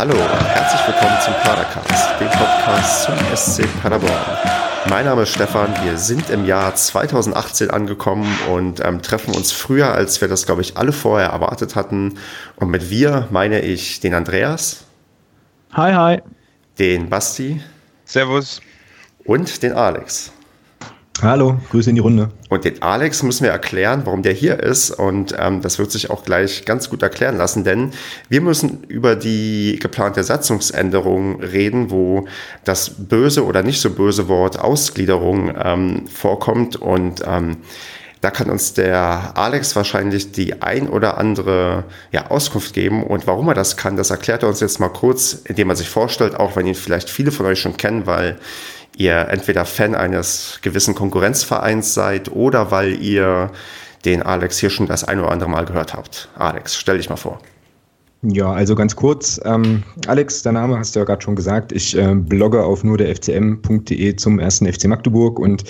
Hallo und herzlich willkommen zum Padercast, dem Podcast zum SC Paderborn. Mein Name ist Stefan, wir sind im Jahr 2018 angekommen und ähm, treffen uns früher, als wir das, glaube ich, alle vorher erwartet hatten. Und mit wir meine ich den Andreas. Hi, hi. Den Basti. Servus. Und den Alex. Hallo, Grüße in die Runde. Und den Alex müssen wir erklären, warum der hier ist. Und ähm, das wird sich auch gleich ganz gut erklären lassen, denn wir müssen über die geplante Satzungsänderung reden, wo das böse oder nicht so böse Wort Ausgliederung ähm, vorkommt. Und ähm, da kann uns der Alex wahrscheinlich die ein oder andere ja, Auskunft geben. Und warum er das kann, das erklärt er uns jetzt mal kurz, indem er sich vorstellt, auch wenn ihn vielleicht viele von euch schon kennen, weil ihr entweder Fan eines gewissen Konkurrenzvereins seid oder weil ihr den Alex hier schon das ein oder andere Mal gehört habt. Alex, stell dich mal vor. Ja, also ganz kurz. Ähm, Alex, der Name hast du ja gerade schon gesagt. Ich äh, blogge auf nur der FCM.de zum ersten FC Magdeburg und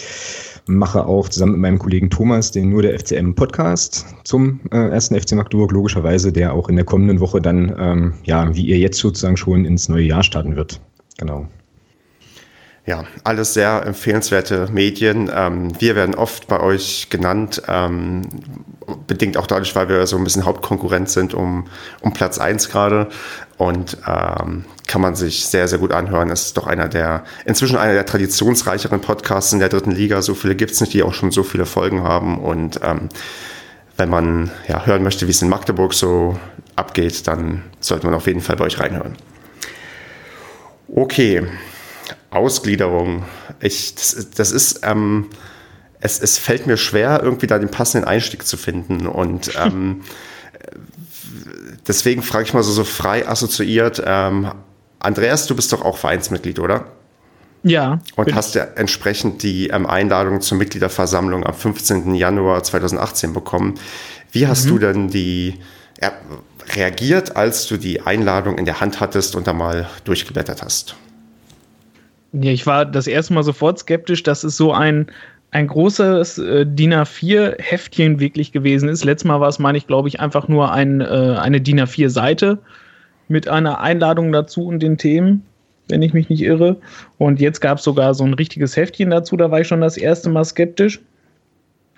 mache auch zusammen mit meinem Kollegen Thomas den nur der FCM Podcast zum äh, ersten FC Magdeburg, logischerweise, der auch in der kommenden Woche dann, ähm, ja, wie ihr jetzt sozusagen schon ins neue Jahr starten wird. Genau. Ja, alles sehr empfehlenswerte Medien. Ähm, wir werden oft bei euch genannt, ähm, bedingt auch dadurch, weil wir so ein bisschen Hauptkonkurrent sind um, um Platz 1 gerade. Und ähm, kann man sich sehr, sehr gut anhören. Es ist doch einer der, inzwischen einer der traditionsreicheren Podcasts in der dritten Liga. So viele gibt es nicht, die auch schon so viele Folgen haben. Und ähm, wenn man ja, hören möchte, wie es in Magdeburg so abgeht, dann sollte man auf jeden Fall bei euch reinhören. Okay, Ausgliederung. Ich, das, das ist, ähm, es, es fällt mir schwer, irgendwie da den passenden Einstieg zu finden. Und ähm, deswegen frage ich mal so, so frei assoziiert. Ähm, Andreas, du bist doch auch Vereinsmitglied, oder? Ja. Und hast ja entsprechend die ähm, Einladung zur Mitgliederversammlung am 15. Januar 2018 bekommen. Wie hast mhm. du denn die reagiert, als du die Einladung in der Hand hattest und da mal durchgeblättert hast? Ja, ich war das erste Mal sofort skeptisch, dass es so ein, ein großes äh, DIN A4-Heftchen wirklich gewesen ist. Letztes Mal war es, meine ich, glaube ich, einfach nur ein, äh, eine DIN A4-Seite mit einer Einladung dazu und den Themen, wenn ich mich nicht irre. Und jetzt gab es sogar so ein richtiges Heftchen dazu, da war ich schon das erste Mal skeptisch.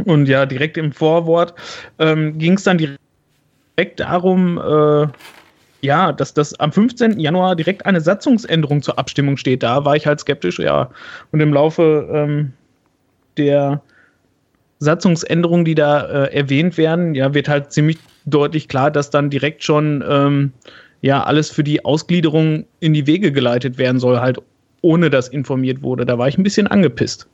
Und ja, direkt im Vorwort ähm, ging es dann direkt darum, äh, ja, dass das am 15. Januar direkt eine Satzungsänderung zur Abstimmung steht. Da war ich halt skeptisch, ja. Und im Laufe ähm, der Satzungsänderungen, die da äh, erwähnt werden, ja, wird halt ziemlich deutlich klar, dass dann direkt schon ähm, ja alles für die Ausgliederung in die Wege geleitet werden soll, halt ohne dass informiert wurde. Da war ich ein bisschen angepisst.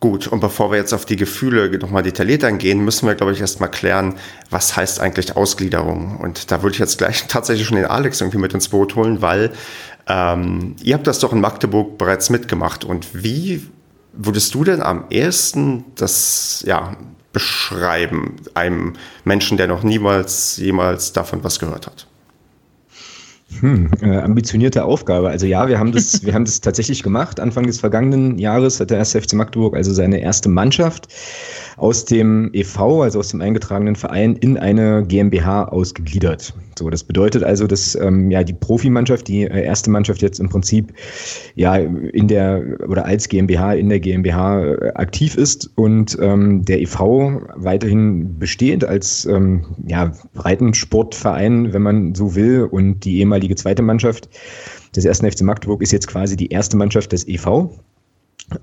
Gut, und bevor wir jetzt auf die Gefühle nochmal detailliert eingehen, müssen wir, glaube ich, erstmal klären, was heißt eigentlich Ausgliederung? Und da würde ich jetzt gleich tatsächlich schon den Alex irgendwie mit ins Boot holen, weil ähm, ihr habt das doch in Magdeburg bereits mitgemacht. Und wie würdest du denn am ersten das ja, beschreiben, einem Menschen, der noch niemals jemals davon was gehört hat? Hm, äh, ambitionierte Aufgabe. Also ja, wir haben das, wir haben das tatsächlich gemacht. Anfang des vergangenen Jahres hat der 1. FC Magdeburg also seine erste Mannschaft aus dem EV, also aus dem eingetragenen Verein, in eine GmbH ausgegliedert. So, das bedeutet also, dass ähm, ja die Profimannschaft, die äh, erste Mannschaft jetzt im Prinzip ja in der oder als GmbH in der GmbH äh, aktiv ist und ähm, der EV weiterhin besteht als ähm, ja, Breitensportverein, wenn man so will, und die ehemalige zweite Mannschaft des ersten FC Magdeburg ist jetzt quasi die erste Mannschaft des EV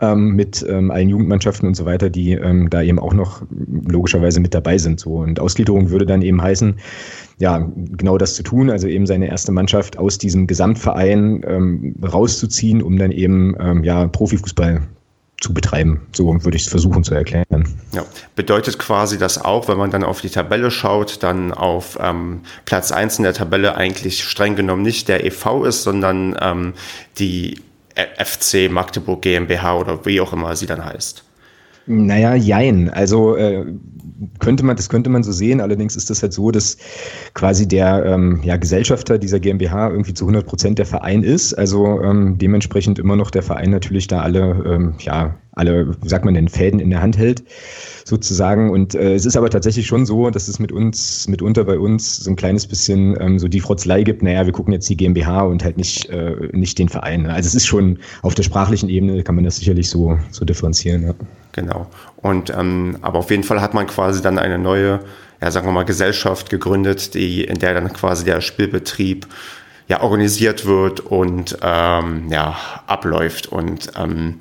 ähm, mit ähm, allen Jugendmannschaften und so weiter, die ähm, da eben auch noch logischerweise mit dabei sind. So. Und Ausgliederung würde dann eben heißen, ja, genau das zu tun, also eben seine erste Mannschaft aus diesem Gesamtverein ähm, rauszuziehen, um dann eben ähm, ja, Profifußball zu betreiben. So würde ich es versuchen zu erklären. Ja, bedeutet quasi das auch, wenn man dann auf die Tabelle schaut, dann auf ähm, Platz 1 in der Tabelle eigentlich streng genommen nicht der EV ist, sondern ähm, die FC Magdeburg GmbH oder wie auch immer sie dann heißt. Naja, jein. Also äh, könnte man, das könnte man so sehen. Allerdings ist das halt so, dass quasi der ähm, ja, Gesellschafter dieser GmbH irgendwie zu 100 Prozent der Verein ist. Also ähm, dementsprechend immer noch der Verein natürlich da alle ähm, ja, alle, wie sagt man denn, Fäden in der Hand hält sozusagen. Und äh, es ist aber tatsächlich schon so, dass es mit uns, mitunter bei uns so ein kleines bisschen ähm, so die Frotzelei gibt, naja, wir gucken jetzt die GmbH und halt nicht, äh, nicht den Verein. Also es ist schon auf der sprachlichen Ebene kann man das sicherlich so, so differenzieren. Ja. Genau. Und ähm, aber auf jeden Fall hat man quasi dann eine neue, ja, sagen wir mal, Gesellschaft gegründet, die, in der dann quasi der Spielbetrieb ja organisiert wird und ähm, ja, abläuft. Und ähm,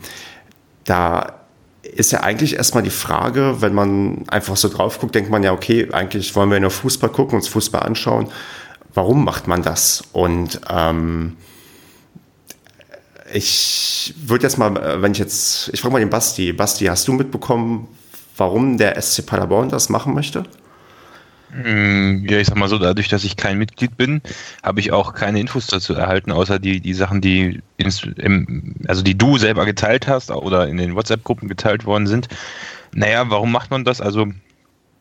da ist ja eigentlich erstmal die Frage, wenn man einfach so drauf guckt, denkt man ja, okay, eigentlich wollen wir nur Fußball gucken, uns Fußball anschauen. Warum macht man das? Und ähm, ich würde jetzt mal, wenn ich jetzt, ich frage mal den Basti. Basti, hast du mitbekommen, warum der SC Paderborn das machen möchte? Mm, ja, ich sag mal so, dadurch, dass ich kein Mitglied bin, habe ich auch keine Infos dazu erhalten, außer die, die Sachen, die ins, im, also die du selber geteilt hast oder in den WhatsApp-Gruppen geteilt worden sind. Naja, warum macht man das? Also,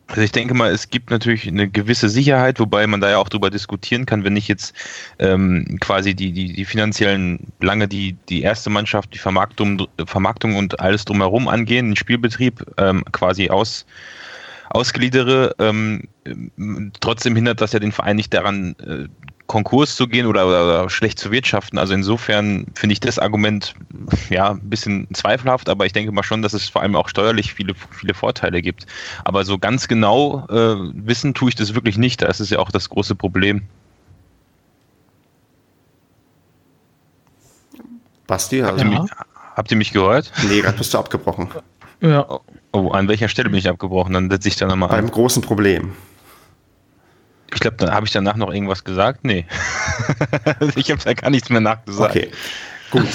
also ich denke mal, es gibt natürlich eine gewisse Sicherheit, wobei man da ja auch drüber diskutieren kann, wenn ich jetzt ähm, quasi die, die, die finanziellen Belange, die die erste Mannschaft, die Vermarktung, Vermarktung und alles drumherum angehen, den Spielbetrieb ähm, quasi aus ausgliedere. Ähm, trotzdem hindert das ja den Verein nicht daran, äh, Konkurs zu gehen oder, oder, schlecht zu wirtschaften. Also insofern finde ich das Argument ja ein bisschen zweifelhaft, aber ich denke mal schon, dass es vor allem auch steuerlich viele, viele Vorteile gibt. Aber so ganz genau äh, wissen tue ich das wirklich nicht. Das ist ja auch das große Problem. Basti, also habt, ihr mich, habt ihr mich gehört? Nee, gerade bist du abgebrochen. Ja. Oh, an welcher Stelle bin ich abgebrochen? Dann setze ich da nochmal an. Beim großen Problem. Ich glaube, dann habe ich danach noch irgendwas gesagt. Nee. ich habe da gar nichts mehr nachgesagt. Okay, gut.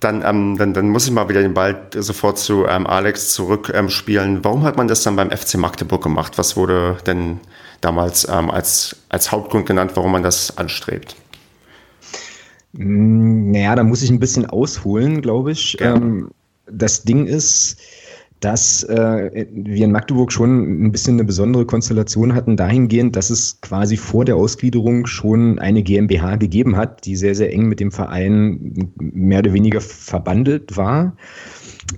Dann, ähm, dann, dann muss ich mal wieder den Ball sofort zu ähm, Alex zurückspielen. Ähm, Warum hat man das dann beim FC Magdeburg gemacht? Was wurde denn damals ähm, als, als Hauptgrund genannt, warum man das anstrebt? Hm, naja, da muss ich ein bisschen ausholen, glaube ich. Ähm, das Ding ist, dass äh, wir in Magdeburg schon ein bisschen eine besondere Konstellation hatten, dahingehend, dass es quasi vor der Ausgliederung schon eine GmbH gegeben hat, die sehr, sehr eng mit dem Verein mehr oder weniger verbandelt war.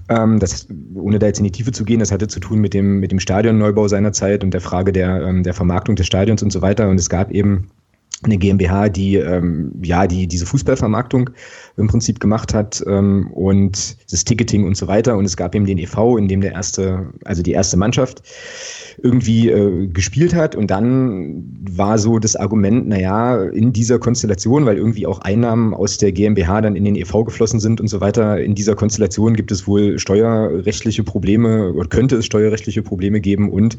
Ähm, das, ohne da jetzt in die Tiefe zu gehen, das hatte zu tun mit dem, mit dem Stadionneubau seinerzeit und der Frage der, ähm, der Vermarktung des Stadions und so weiter. Und es gab eben eine GmbH, die ähm, ja die diese Fußballvermarktung im Prinzip gemacht hat ähm, und das Ticketing und so weiter. Und es gab eben den EV, in dem der erste, also die erste Mannschaft irgendwie äh, gespielt hat. Und dann war so das Argument, naja, in dieser Konstellation, weil irgendwie auch Einnahmen aus der GmbH dann in den EV geflossen sind und so weiter, in dieser Konstellation gibt es wohl steuerrechtliche Probleme oder könnte es steuerrechtliche Probleme geben. Und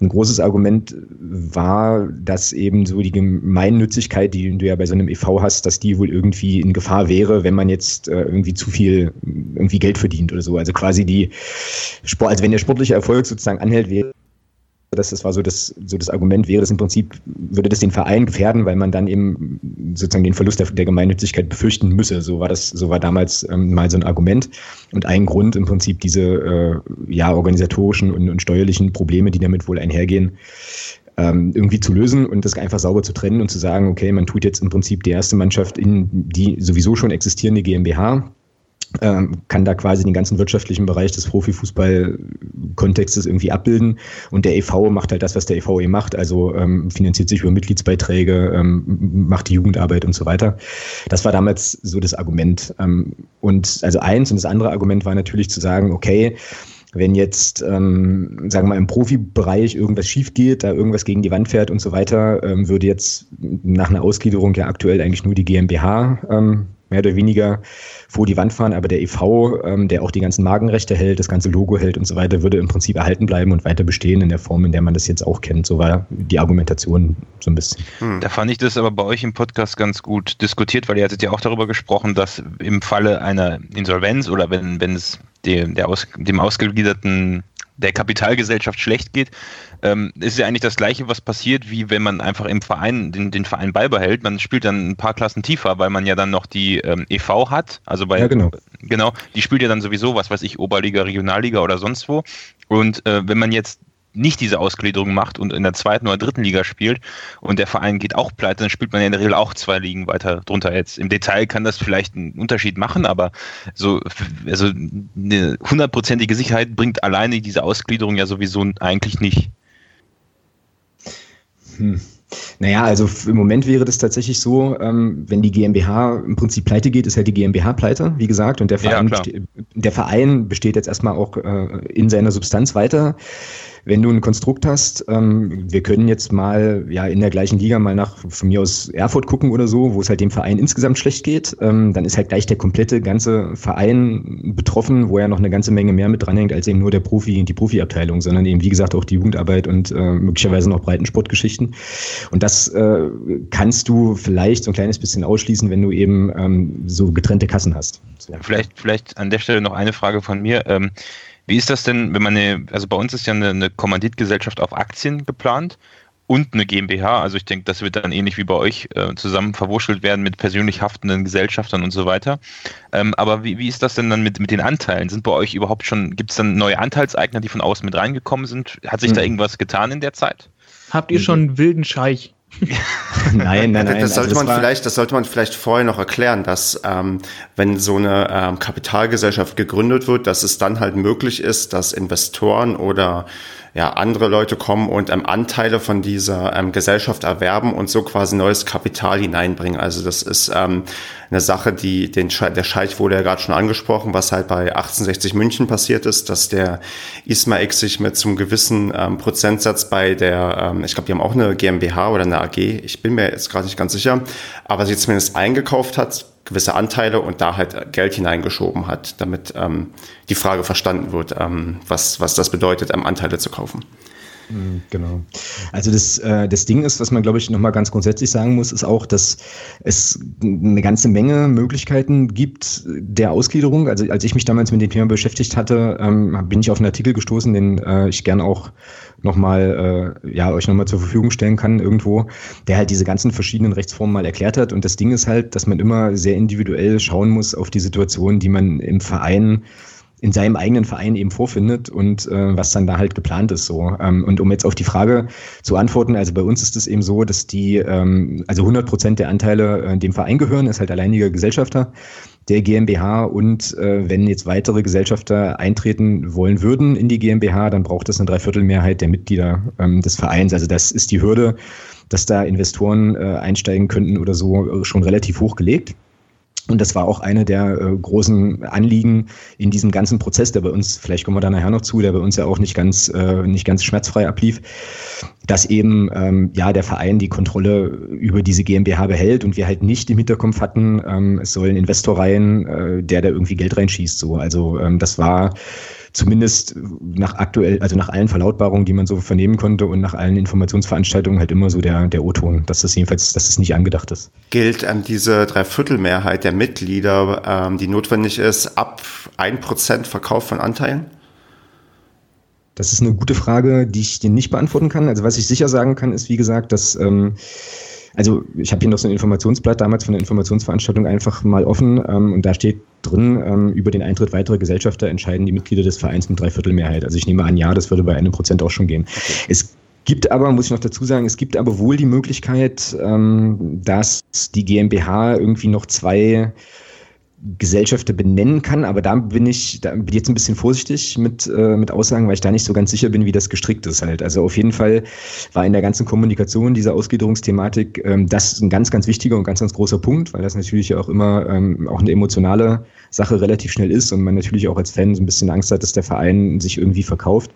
ein großes Argument war, dass eben so die Gemeinnützigkeit, die du ja bei so einem EV hast, dass die wohl irgendwie in Gefahr wäre, wenn man jetzt äh, irgendwie zu viel irgendwie Geld verdient oder so. Also quasi die Sport, also wenn der sportliche Erfolg sozusagen anhält, wäre das, das war so das, so das Argument, wäre das im Prinzip, würde das den Verein gefährden, weil man dann eben sozusagen den Verlust der, der Gemeinnützigkeit befürchten müsse. So war das, so war damals ähm, mal so ein Argument. Und ein Grund im Prinzip diese äh, ja, organisatorischen und, und steuerlichen Probleme, die damit wohl einhergehen, ähm, irgendwie zu lösen und das einfach sauber zu trennen und zu sagen, okay, man tut jetzt im Prinzip die erste Mannschaft in die sowieso schon existierende GmbH ähm, kann da quasi den ganzen wirtschaftlichen Bereich des Profifußball-Kontextes irgendwie abbilden. Und der EV macht halt das, was der EV eben macht, also ähm, finanziert sich über Mitgliedsbeiträge, ähm, macht die Jugendarbeit und so weiter. Das war damals so das Argument. Ähm, und also eins und das andere Argument war natürlich zu sagen, okay, wenn jetzt, ähm, sagen wir mal, im Profibereich irgendwas schief geht, da irgendwas gegen die Wand fährt und so weiter, ähm, würde jetzt nach einer Ausgliederung ja aktuell eigentlich nur die GmbH ähm, mehr oder weniger vor die Wand fahren, aber der EV, ähm, der auch die ganzen Magenrechte hält, das ganze Logo hält und so weiter, würde im Prinzip erhalten bleiben und weiter bestehen in der Form, in der man das jetzt auch kennt. So war die Argumentation so ein bisschen. Hm. Da fand ich das aber bei euch im Podcast ganz gut diskutiert, weil ihr hattet ja auch darüber gesprochen, dass im Falle einer Insolvenz oder wenn, wenn es dem, der aus, dem ausgegliederten der Kapitalgesellschaft schlecht geht, ähm, ist ja eigentlich das Gleiche, was passiert, wie wenn man einfach im Verein den, den Verein beibehält. Man spielt dann ein paar Klassen tiefer, weil man ja dann noch die ähm, EV hat. Also bei ja, genau. genau, die spielt ja dann sowieso, was weiß ich, Oberliga, Regionalliga oder sonst wo. Und äh, wenn man jetzt nicht diese Ausgliederung macht und in der zweiten oder dritten Liga spielt und der Verein geht auch pleite, dann spielt man ja in der Regel auch zwei Ligen weiter drunter. Jetzt im Detail kann das vielleicht einen Unterschied machen, aber so also eine hundertprozentige Sicherheit bringt alleine diese Ausgliederung ja sowieso eigentlich nicht. Hm. Naja, also im Moment wäre das tatsächlich so, ähm, wenn die GmbH im Prinzip pleite geht, ist halt die GmbH pleite, wie gesagt, und der Verein, ja, der Verein besteht jetzt erstmal auch äh, in seiner Substanz weiter wenn du ein Konstrukt hast, ähm, wir können jetzt mal ja in der gleichen Liga mal nach von mir aus Erfurt gucken oder so, wo es halt dem Verein insgesamt schlecht geht, ähm, dann ist halt gleich der komplette ganze Verein betroffen, wo ja noch eine ganze Menge mehr mit dranhängt als eben nur der Profi, die Profiabteilung, sondern eben wie gesagt auch die Jugendarbeit und äh, möglicherweise noch Breitensportgeschichten. Und das äh, kannst du vielleicht so ein kleines bisschen ausschließen, wenn du eben ähm, so getrennte Kassen hast. So. Vielleicht, vielleicht an der Stelle noch eine Frage von mir. Wie ist das denn, wenn man eine, also bei uns ist ja eine, eine Kommanditgesellschaft auf Aktien geplant und eine GmbH. Also ich denke, das wird dann ähnlich wie bei euch äh, zusammen verwurschtelt werden mit persönlich haftenden Gesellschaftern und so weiter. Ähm, aber wie, wie ist das denn dann mit, mit den Anteilen? Sind bei euch überhaupt schon, gibt es dann neue Anteilseigner, die von außen mit reingekommen sind? Hat sich mhm. da irgendwas getan in der Zeit? Habt ihr schon einen wilden Scheich? Nein, nein, nein. Das sollte also man vielleicht, das sollte man vielleicht vorher noch erklären, dass ähm, wenn so eine ähm, Kapitalgesellschaft gegründet wird, dass es dann halt möglich ist, dass Investoren oder ja, andere Leute kommen und ähm, Anteile von dieser ähm, Gesellschaft erwerben und so quasi neues Kapital hineinbringen. Also das ist ähm, eine Sache, die den Sche der Scheich wurde ja gerade schon angesprochen, was halt bei 1860 München passiert ist, dass der Isma X sich mit zum gewissen ähm, Prozentsatz bei der, ähm, ich glaube, die haben auch eine GmbH oder eine AG, ich bin mir jetzt gerade nicht ganz sicher, aber sie zumindest eingekauft hat gewisse Anteile und da halt Geld hineingeschoben hat, damit ähm, die Frage verstanden wird, ähm, was, was das bedeutet, ähm, Anteile zu kaufen. Mhm, genau. Also das, äh, das Ding ist, was man, glaube ich, nochmal ganz grundsätzlich sagen muss, ist auch, dass es eine ganze Menge Möglichkeiten gibt der Ausgliederung. Also als ich mich damals mit dem Thema beschäftigt hatte, ähm, bin ich auf einen Artikel gestoßen, den äh, ich gern auch nochmal, äh, ja, euch nochmal zur Verfügung stellen kann irgendwo, der halt diese ganzen verschiedenen Rechtsformen mal erklärt hat. Und das Ding ist halt, dass man immer sehr individuell schauen muss auf die Situation, die man im Verein in seinem eigenen Verein eben vorfindet und äh, was dann da halt geplant ist so. Ähm, und um jetzt auf die Frage zu antworten, also bei uns ist es eben so, dass die, ähm, also 100 Prozent der Anteile äh, dem Verein gehören, ist halt alleiniger Gesellschafter der GmbH und äh, wenn jetzt weitere Gesellschafter eintreten wollen würden in die GmbH, dann braucht es eine Dreiviertelmehrheit der Mitglieder ähm, des Vereins. Also das ist die Hürde, dass da Investoren äh, einsteigen könnten oder so äh, schon relativ hoch gelegt. Und das war auch eine der äh, großen Anliegen in diesem ganzen Prozess, der bei uns, vielleicht kommen wir da nachher noch zu, der bei uns ja auch nicht ganz, äh, nicht ganz schmerzfrei ablief, dass eben ähm, ja der Verein die Kontrolle über diese GmbH behält und wir halt nicht im Hinterkopf hatten, ähm, es soll ein Investor rein, äh, der da irgendwie Geld reinschießt. So. Also ähm, das war zumindest nach aktuell, also nach allen Verlautbarungen, die man so vernehmen konnte und nach allen Informationsveranstaltungen halt immer so der, der O-Ton, dass das jedenfalls, dass das nicht angedacht ist. Gilt ähm, diese Dreiviertelmehrheit der Mitglieder, ähm, die notwendig ist, ab 1% Verkauf von Anteilen? Das ist eine gute Frage, die ich dir nicht beantworten kann. Also was ich sicher sagen kann, ist wie gesagt, dass ähm, also ich habe hier noch so ein Informationsblatt damals von der Informationsveranstaltung einfach mal offen ähm, und da steht drin, ähm, über den Eintritt weiterer Gesellschafter entscheiden die Mitglieder des Vereins mit Dreiviertelmehrheit. Also ich nehme an, ja, das würde bei einem Prozent auch schon gehen. Okay. Es gibt aber, muss ich noch dazu sagen, es gibt aber wohl die Möglichkeit, ähm, dass die GmbH irgendwie noch zwei Gesellschafter benennen kann, aber da bin ich, da bin ich jetzt ein bisschen vorsichtig mit, äh, mit Aussagen, weil ich da nicht so ganz sicher bin, wie das gestrickt ist halt. Also auf jeden Fall war in der ganzen Kommunikation dieser Ausgliederungsthematik ähm, das ein ganz, ganz wichtiger und ganz, ganz großer Punkt, weil das natürlich auch immer ähm, auch eine emotionale Sache relativ schnell ist und man natürlich auch als Fan so ein bisschen Angst hat, dass der Verein sich irgendwie verkauft.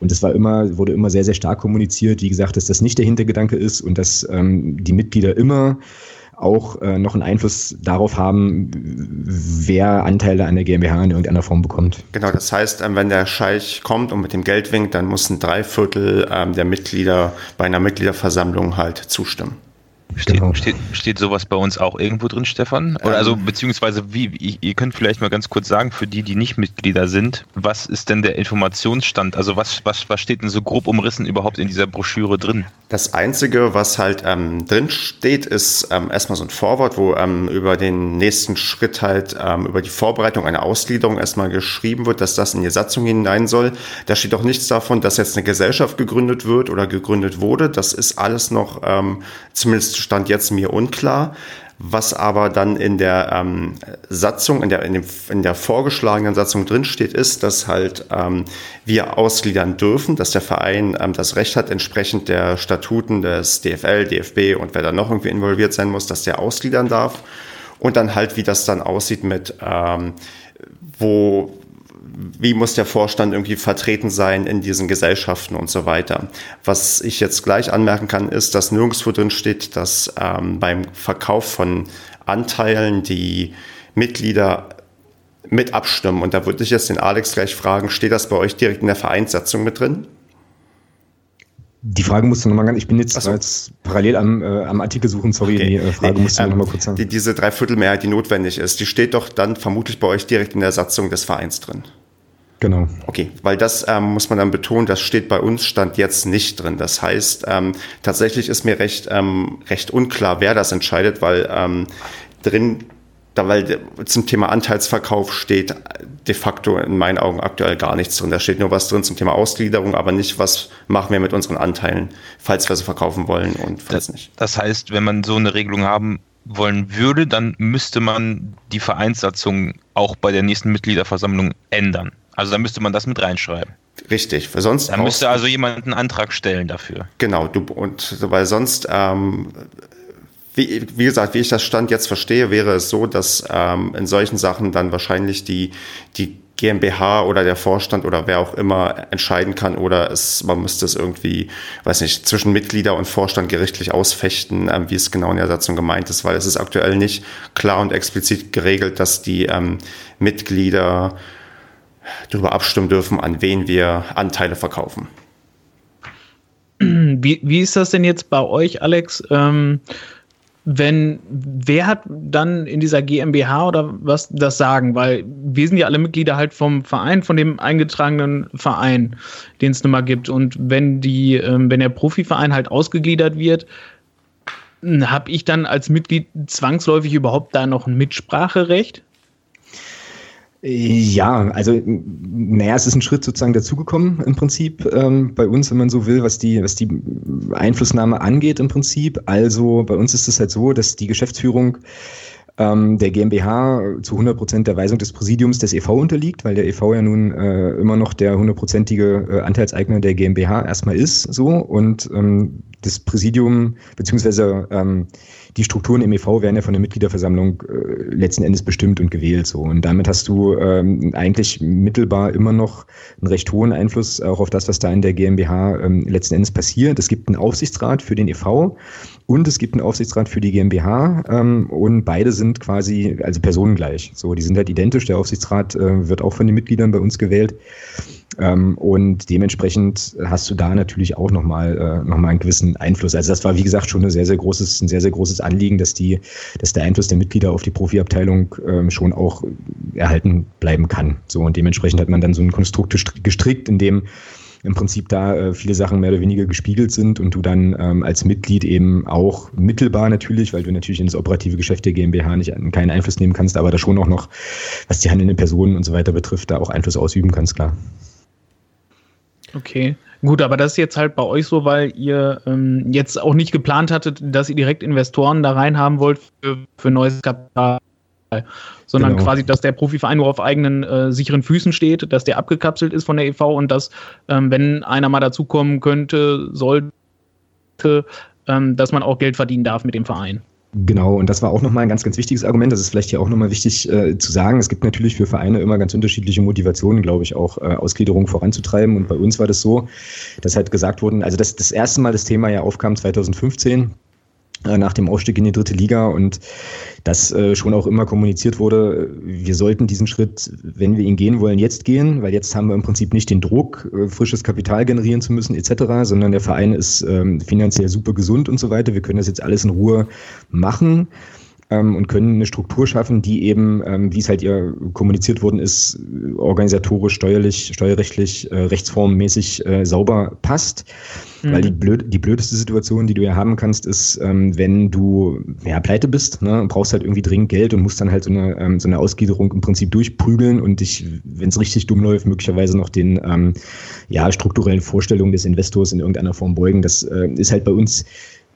Und das war immer, wurde immer sehr, sehr stark kommuniziert, wie gesagt, dass das nicht der Hintergedanke ist und dass ähm, die Mitglieder immer auch äh, noch einen Einfluss darauf haben, wer Anteile an der GmbH in irgendeiner Form bekommt. Genau, das heißt, ähm, wenn der Scheich kommt und mit dem Geld winkt, dann muss ein Dreiviertel ähm, der Mitglieder bei einer Mitgliederversammlung halt zustimmen. Steht, genau. steht, steht sowas bei uns auch irgendwo drin, Stefan? Oder also beziehungsweise wie, ihr könnt vielleicht mal ganz kurz sagen, für die, die nicht Mitglieder sind, was ist denn der Informationsstand? Also was, was, was steht denn so grob umrissen überhaupt in dieser Broschüre drin? Das Einzige, was halt ähm, drin steht, ist ähm, erstmal so ein Vorwort, wo ähm, über den nächsten Schritt halt ähm, über die Vorbereitung einer Ausgliederung erstmal geschrieben wird, dass das in die Satzung hinein soll. Da steht auch nichts davon, dass jetzt eine Gesellschaft gegründet wird oder gegründet wurde. Das ist alles noch ähm, Stand jetzt mir unklar. Was aber dann in der ähm, Satzung, in der, in, dem, in der vorgeschlagenen Satzung drinsteht, ist, dass halt ähm, wir ausgliedern dürfen, dass der Verein ähm, das Recht hat, entsprechend der Statuten des DFL, DFB und wer da noch irgendwie involviert sein muss, dass der ausgliedern darf. Und dann halt, wie das dann aussieht mit, ähm, wo wie muss der Vorstand irgendwie vertreten sein in diesen Gesellschaften und so weiter. Was ich jetzt gleich anmerken kann, ist, dass nirgendwo drin steht, dass ähm, beim Verkauf von Anteilen die Mitglieder mit abstimmen. Und da würde ich jetzt den Alex gleich fragen, steht das bei euch direkt in der Vereinssatzung mit drin? Die Frage musst du nochmal ganz, ich bin jetzt, so. jetzt parallel am, äh, am Artikel suchen, sorry, okay. die äh, Frage nee, musst du ähm, nochmal kurz sagen. Die, diese Dreiviertelmehrheit, die notwendig ist, die steht doch dann vermutlich bei euch direkt in der Satzung des Vereins drin. Genau. Okay, weil das ähm, muss man dann betonen, das steht bei uns Stand jetzt nicht drin. Das heißt, ähm, tatsächlich ist mir recht, ähm, recht unklar, wer das entscheidet, weil ähm, drin, da weil zum Thema Anteilsverkauf steht de facto in meinen Augen aktuell gar nichts drin. Da steht nur was drin zum Thema Ausgliederung, aber nicht, was machen wir mit unseren Anteilen, falls wir sie verkaufen wollen und falls das, nicht. Das heißt, wenn man so eine Regelung haben wollen würde, dann müsste man die Vereinssatzung auch bei der nächsten Mitgliederversammlung ändern. Also da müsste man das mit reinschreiben. Richtig, weil sonst. Da müsste also jemand einen Antrag stellen dafür. Genau, du, und weil sonst, ähm, wie, wie gesagt, wie ich das Stand jetzt verstehe, wäre es so, dass ähm, in solchen Sachen dann wahrscheinlich die, die GmbH oder der Vorstand oder wer auch immer entscheiden kann oder es, man müsste es irgendwie, weiß nicht, zwischen Mitglieder und Vorstand gerichtlich ausfechten, ähm, wie es genau in der Satzung gemeint ist, weil es ist aktuell nicht klar und explizit geregelt, dass die ähm, Mitglieder darüber abstimmen dürfen, an wen wir Anteile verkaufen. Wie, wie ist das denn jetzt bei euch, Alex? Ähm, wenn, wer hat dann in dieser GmbH oder was das Sagen? Weil wir sind ja alle Mitglieder halt vom Verein, von dem eingetragenen Verein, den es nun mal gibt. Und wenn die, ähm, wenn der Profiverein halt ausgegliedert wird, habe ich dann als Mitglied zwangsläufig überhaupt da noch ein Mitspracherecht? Ja, also naja, es ist ein Schritt sozusagen dazugekommen im Prinzip ähm, bei uns, wenn man so will, was die, was die Einflussnahme angeht im Prinzip. Also bei uns ist es halt so, dass die Geschäftsführung ähm, der GmbH zu 100 Prozent der Weisung des Präsidiums des EV unterliegt, weil der EV ja nun äh, immer noch der hundertprozentige äh, Anteilseigner der GmbH erstmal ist, so und ähm, das Präsidium beziehungsweise ähm, die Strukturen im EV werden ja von der Mitgliederversammlung äh, letzten Endes bestimmt und gewählt. So. Und damit hast du ähm, eigentlich mittelbar immer noch einen recht hohen Einfluss auch auf das, was da in der GmbH ähm, letzten Endes passiert. Es gibt einen Aufsichtsrat für den EV und es gibt einen Aufsichtsrat für die GmbH ähm, und beide sind quasi also personengleich. So, die sind halt identisch. Der Aufsichtsrat äh, wird auch von den Mitgliedern bei uns gewählt. Ähm, und dementsprechend hast du da natürlich auch nochmal äh, noch einen gewissen Einfluss. Also das war, wie gesagt, schon ein sehr, sehr großes, ein sehr, sehr großes Anliegen, dass die, dass der Einfluss der Mitglieder auf die Profiabteilung ähm, schon auch erhalten bleiben kann. So und dementsprechend hat man dann so ein Konstrukt gestrickt, in dem im Prinzip da äh, viele Sachen mehr oder weniger gespiegelt sind und du dann ähm, als Mitglied eben auch mittelbar natürlich, weil du natürlich in das operative Geschäft der GmbH nicht keinen Einfluss nehmen kannst, aber da schon auch noch, was die handelnden Personen und so weiter betrifft, da auch Einfluss ausüben kannst, klar. Okay, gut, aber das ist jetzt halt bei euch so, weil ihr ähm, jetzt auch nicht geplant hattet, dass ihr direkt Investoren da reinhaben wollt für, für neues Kapital, sondern genau. quasi, dass der Profiverein nur auf eigenen äh, sicheren Füßen steht, dass der abgekapselt ist von der EV und dass, ähm, wenn einer mal dazukommen könnte, sollte, ähm, dass man auch Geld verdienen darf mit dem Verein. Genau, und das war auch nochmal ein ganz, ganz wichtiges Argument. Das ist vielleicht hier auch nochmal wichtig äh, zu sagen. Es gibt natürlich für Vereine immer ganz unterschiedliche Motivationen, glaube ich, auch äh, Ausgliederung voranzutreiben. Und bei uns war das so, dass halt gesagt wurden, also das, das erste Mal das Thema ja aufkam 2015 äh, nach dem Aufstieg in die dritte Liga und dass äh, schon auch immer kommuniziert wurde, wir sollten diesen Schritt, wenn wir ihn gehen wollen, jetzt gehen, weil jetzt haben wir im Prinzip nicht den Druck, äh, frisches Kapital generieren zu müssen etc., sondern der Verein ist ähm, finanziell super gesund und so weiter. Wir können das jetzt alles in Ruhe machen ähm, und können eine Struktur schaffen, die eben, ähm, wie es halt ihr kommuniziert worden ist, organisatorisch, steuerlich, steuerrechtlich, äh, rechtsformmäßig äh, sauber passt. Mhm. Weil die, blöd, die blödeste Situation, die du ja haben kannst, ist, ähm, wenn du ja, pleite bist ne, und brauchst halt irgendwie dringend Geld und musst dann halt so eine, ähm, so eine Ausgliederung im Prinzip durchprügeln und dich, wenn es richtig dumm läuft, möglicherweise noch den ähm, ja, strukturellen Vorstellungen des Investors in irgendeiner Form beugen. Das äh, ist halt bei uns